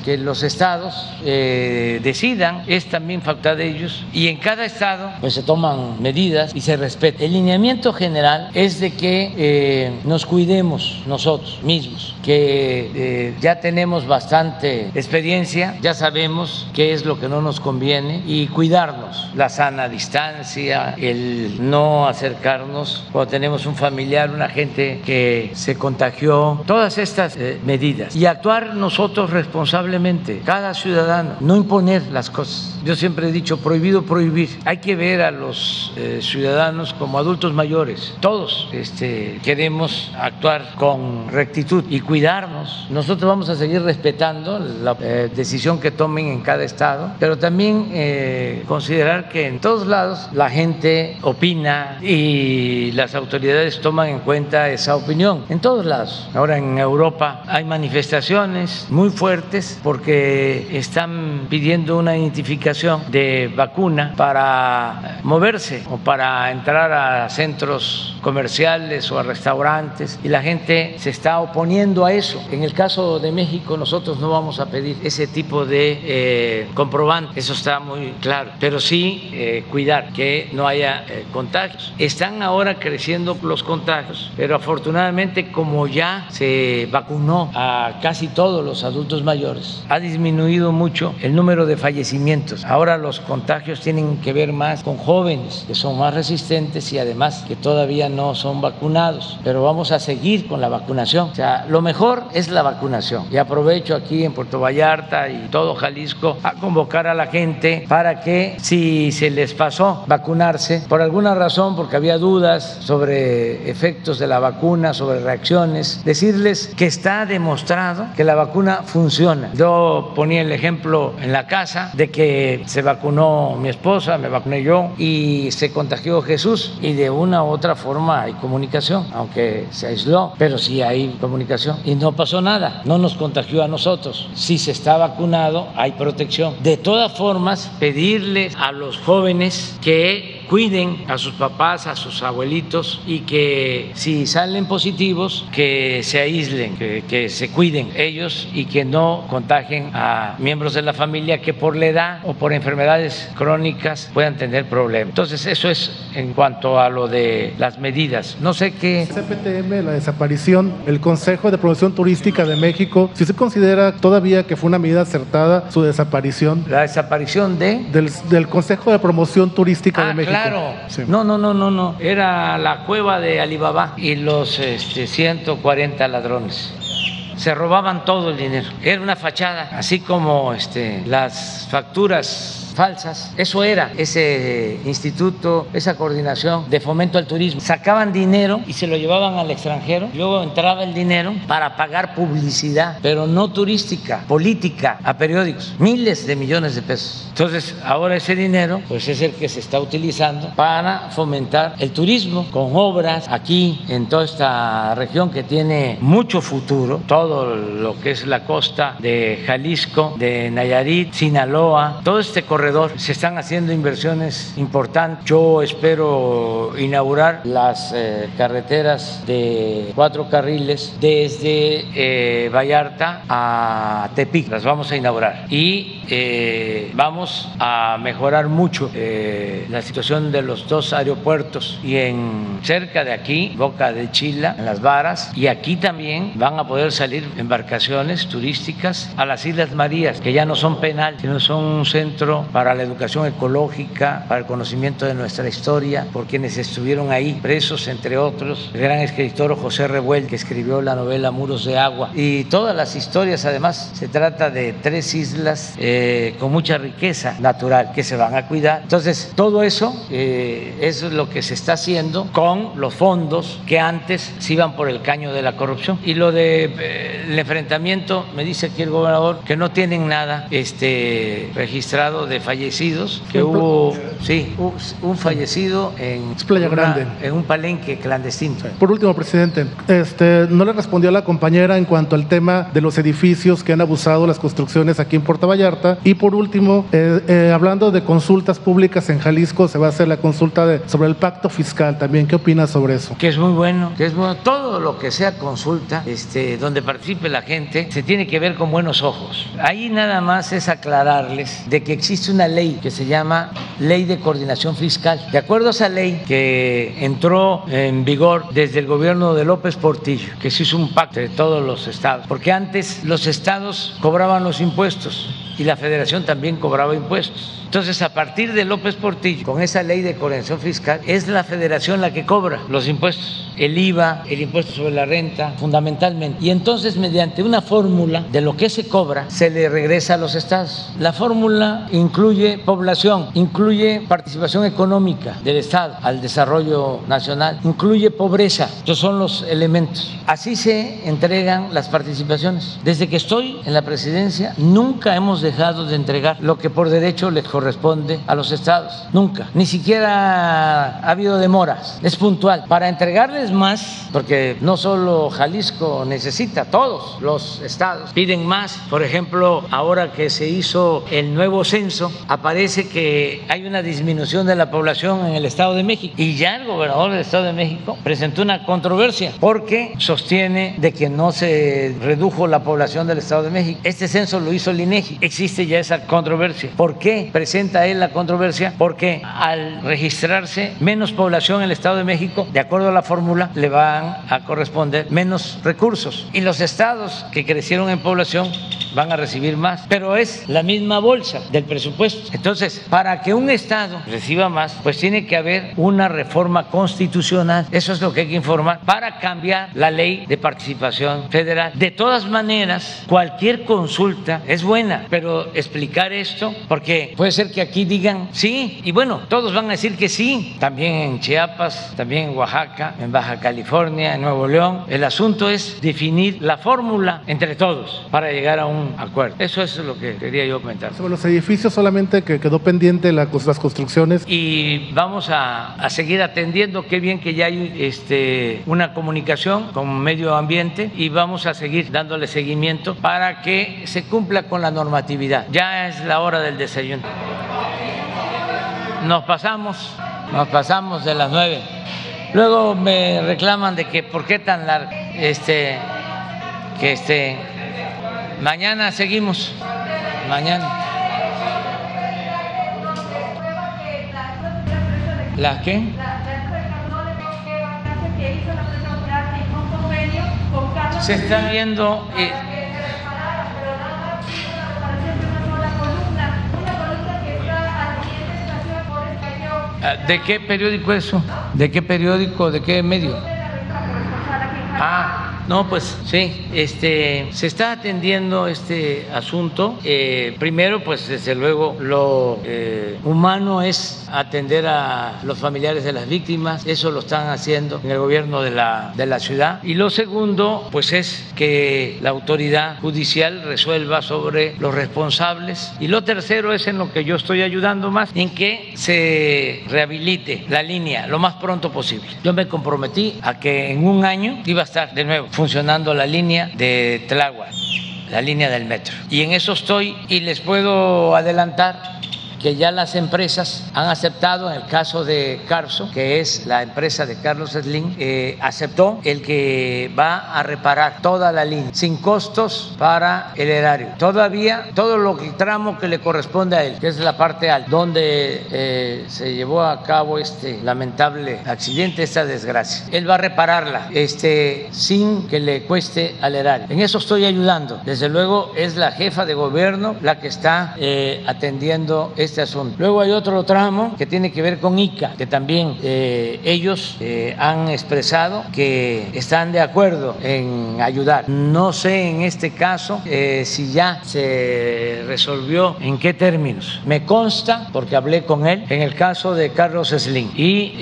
que los estados eh, decidan, es también facultad de ellos, y en cada estado pues se toman medidas y se respeta. El lineamiento general es de que eh, nos cuidemos nosotros mismos, que eh, ya tenemos bastante experiencia, ya sabemos qué es lo que no nos conviene y cuidarnos, la sana distancia, el no acercarnos cuando tenemos un familiar, una gente que se contagió, todas estas medidas y actuar nosotros responsables cada ciudadano, no imponer las cosas. Yo siempre he dicho, prohibido prohibir. Hay que ver a los eh, ciudadanos como adultos mayores. Todos este, queremos actuar con rectitud y cuidarnos. Nosotros vamos a seguir respetando la eh, decisión que tomen en cada estado, pero también eh, considerar que en todos lados la gente opina y las autoridades toman en cuenta esa opinión. En todos lados. Ahora en Europa hay manifestaciones muy fuertes porque están pidiendo una identificación de vacuna para moverse o para entrar a centros comerciales o a restaurantes y la gente se está oponiendo a eso. En el caso de México nosotros no vamos a pedir ese tipo de eh, comprobante, eso está muy claro, pero sí eh, cuidar que no haya eh, contagios. Están ahora creciendo los contagios, pero afortunadamente como ya se vacunó a casi todos los adultos mayores, ha disminuido mucho el número de fallecimientos. Ahora los contagios tienen que ver más con jóvenes que son más resistentes y además que todavía no son vacunados. Pero vamos a seguir con la vacunación. O sea, lo mejor es la vacunación. Y aprovecho aquí en Puerto Vallarta y todo Jalisco a convocar a la gente para que si se les pasó vacunarse por alguna razón, porque había dudas sobre efectos de la vacuna, sobre reacciones, decirles que está demostrado que la vacuna funciona. Yo ponía el ejemplo en la casa de que se vacunó mi esposa, me vacuné yo y se contagió Jesús y de una u otra forma hay comunicación, aunque se aisló, pero sí hay comunicación y no pasó nada, no nos contagió a nosotros. Si se está vacunado hay protección. De todas formas, pedirles a los jóvenes que cuiden a sus papás, a sus abuelitos y que si salen positivos, que se aíslen, que, se cuiden ellos y que no contagien a miembros de la familia que por la edad o por enfermedades crónicas puedan tener problemas. Entonces, eso es en cuanto a lo de las medidas. No sé qué. CPTM, la desaparición, el Consejo de Promoción Turística de México, si se considera todavía que fue una medida acertada su desaparición. La desaparición de. Del, Consejo de Promoción Turística de ah, México. Claro. No, no, no, no, no. Era la cueva de Alibaba y los este, 140 ladrones se robaban todo el dinero. Era una fachada, así como este, las facturas falsas. Eso era ese instituto, esa coordinación de fomento al turismo. Sacaban dinero y se lo llevaban al extranjero. Luego entraba el dinero para pagar publicidad, pero no turística, política, a periódicos. Miles de millones de pesos. Entonces, ahora ese dinero, pues es el que se está utilizando para fomentar el turismo con obras aquí en toda esta región que tiene mucho futuro. Todo lo que es la costa de Jalisco, de Nayarit, Sinaloa, todo este corredor se están haciendo inversiones importantes. Yo espero inaugurar las eh, carreteras de cuatro carriles desde eh, Vallarta a Tepic. Las vamos a inaugurar. Y eh, vamos a mejorar mucho la situación de los dos aeropuertos. Y en cerca de aquí, Boca de Chila, en las varas. Y aquí también van a poder salir embarcaciones turísticas a las Islas Marías, que ya no son penal, sino son un centro para la educación ecológica, para el conocimiento de nuestra historia, por quienes estuvieron ahí presos, entre otros, el gran escritor José Revuel, que escribió la novela Muros de Agua. Y todas las historias, además, se trata de tres islas eh, con mucha riqueza natural que se van a cuidar. Entonces, todo eso eh, es lo que se está haciendo con los fondos que antes se iban por el caño de la corrupción. Y lo del de, el enfrentamiento, me dice aquí el gobernador, que no tienen nada este, registrado de fallecidos, que hubo, sí, un fallecido en, Playa Grande. en un palenque clandestino. Por último, presidente, este, no le respondió a la compañera en cuanto al tema de los edificios que han abusado las construcciones aquí en Puerto Vallarta. Y por último, eh, eh, hablando de consultas públicas en Jalisco, se va a hacer la consulta de, sobre el pacto fiscal también. ¿Qué opina sobre eso? Que es muy bueno, que es bueno. Todo lo que sea consulta, este, donde participe la gente, se tiene que ver con buenos ojos. Ahí nada más es aclararles de que existe una ley que se llama Ley de Coordinación Fiscal. De acuerdo a esa ley que entró en vigor desde el gobierno de López Portillo, que se hizo un pacto de todos los estados, porque antes los estados cobraban los impuestos y la federación también cobraba impuestos. Entonces, a partir de López Portillo, con esa ley de coordinación fiscal, es la federación la que cobra los impuestos, el IVA, el impuesto sobre la renta, fundamentalmente. Y entonces, mediante una fórmula de lo que se cobra, se le regresa a los estados. La fórmula incluye población, incluye participación económica del Estado al desarrollo nacional, incluye pobreza. Estos son los elementos. Así se entregan las participaciones. Desde que estoy en la presidencia, nunca hemos dejado de entregar lo que por derecho les corresponde a los estados. Nunca. Ni siquiera ha habido demoras. Es puntual. Para entregarles más, porque no solo Jalisco necesita, todos los estados piden más. Por ejemplo, ahora que se hizo el nuevo censo, aparece que hay una disminución de la población en el Estado de México. Y ya el gobernador del Estado de México presentó una controversia porque sostiene de que no se redujo la población del Estado de México. Este censo lo hizo el INEGI. Existe ya esa controversia. ¿Por qué presenta él la controversia? Porque al registrarse menos población en el Estado de México, de acuerdo a la fórmula, le van a corresponder menos recursos. Y los estados que crecieron en población van a recibir más, pero es la misma bolsa del presupuesto. Entonces, para que un Estado reciba más, pues tiene que haber una reforma constitucional. Eso es lo que hay que informar para cambiar la ley de participación federal. De todas maneras, cualquier consulta es buena, pero explicar esto, porque puede ser que aquí digan sí, y bueno, todos van a decir que sí, también en Chiapas, también en Oaxaca, en Baja California, en Nuevo León. El asunto es definir la fórmula entre todos para llegar a un acuerdo. Eso es lo que quería yo comentar. Sobre los edificios solamente que quedó pendiente la, las construcciones. Y vamos a, a, seguir atendiendo, qué bien que ya hay este, una comunicación con medio ambiente y vamos a seguir dándole seguimiento para que se cumpla con la normatividad. Ya es la hora del desayuno. Nos pasamos, nos pasamos de las nueve. Luego me reclaman de que por qué tan largo, este, que este, mañana seguimos, mañana. ¿La qué? Se está viendo. Eh, ¿De qué periódico eso? ¿De qué periódico? ¿De qué medio? Ah, no, pues sí, este, se está atendiendo este asunto. Eh, primero, pues desde luego lo eh, humano es atender a los familiares de las víctimas, eso lo están haciendo en el gobierno de la, de la ciudad. Y lo segundo, pues es que la autoridad judicial resuelva sobre los responsables. Y lo tercero es en lo que yo estoy ayudando más, en que se rehabilite la línea lo más pronto posible. Yo me comprometí a que en un año iba a estar de nuevo funcionando la línea de Tláhuac, la línea del metro. Y en eso estoy y les puedo adelantar que ya las empresas han aceptado, en el caso de Carso, que es la empresa de Carlos Slim, eh, aceptó el que va a reparar toda la línea sin costos para el erario. Todavía todo lo que tramo que le corresponde a él, que es la parte alta, donde eh, se llevó a cabo este lamentable accidente, esta desgracia. Él va a repararla este, sin que le cueste al erario. En eso estoy ayudando. Desde luego es la jefa de gobierno la que está eh, atendiendo este asunto. Luego hay otro tramo que tiene que ver con ICA, que también eh, ellos eh, han expresado que están de acuerdo en ayudar. No sé en este caso eh, si ya se resolvió en qué términos. Me consta, porque hablé con él, en el caso de Carlos Slim, y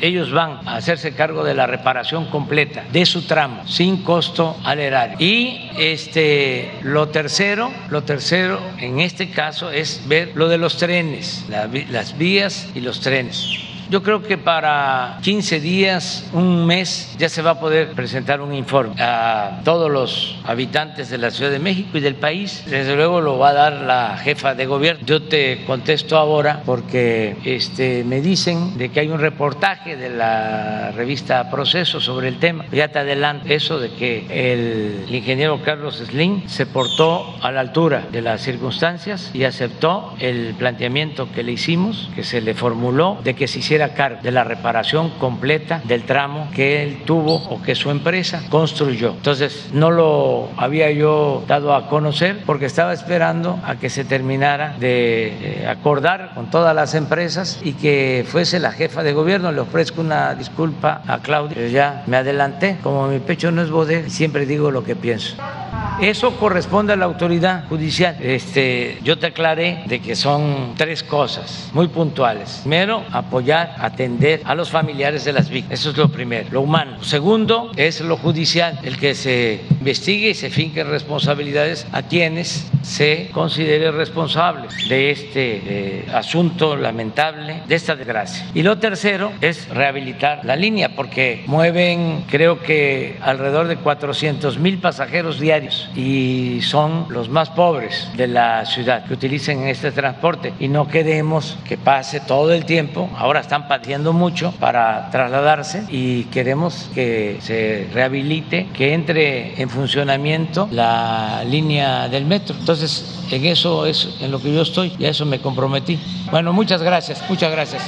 ellos van a hacerse cargo de la reparación completa de su tramo, sin costo al erario. Y este, lo tercero, lo tercero en este caso es ver lo de los trenes, las vías y los trenes. Yo creo que para 15 días, un mes, ya se va a poder presentar un informe a todos los habitantes de la Ciudad de México y del país. Desde luego lo va a dar la jefa de gobierno. Yo te contesto ahora porque este, me dicen de que hay un reportaje de la revista Proceso sobre el tema. Ya te adelanto eso de que el ingeniero Carlos Slim se portó a la altura de las circunstancias y aceptó el planteamiento que le hicimos, que se le formuló, de que se hiciera cargo de la reparación completa del tramo que él tuvo o que su empresa construyó. Entonces, no lo había yo dado a conocer porque estaba esperando a que se terminara de eh, acordar con todas las empresas y que fuese la jefa de gobierno. Le ofrezco una disculpa a Claudia, ya me adelanté. Como mi pecho no es bodega, siempre digo lo que pienso. Eso corresponde a la autoridad judicial. Este, yo te aclaré de que son tres cosas muy puntuales. Primero, apoyar, atender a los familiares de las víctimas. Eso es lo primero, lo humano. Segundo, es lo judicial, el que se investigue y se finquen responsabilidades a quienes se considere responsables de este eh, asunto lamentable, de esta desgracia. Y lo tercero es rehabilitar la línea, porque mueven, creo que alrededor de 400 mil pasajeros diarios y son los más pobres de la ciudad que utilicen este transporte y no queremos que pase todo el tiempo. Ahora están mucho para trasladarse y queremos que se rehabilite, que entre en funcionamiento la línea del metro. Entonces, en eso es en lo que yo estoy y a eso me comprometí. Bueno, muchas gracias, muchas gracias.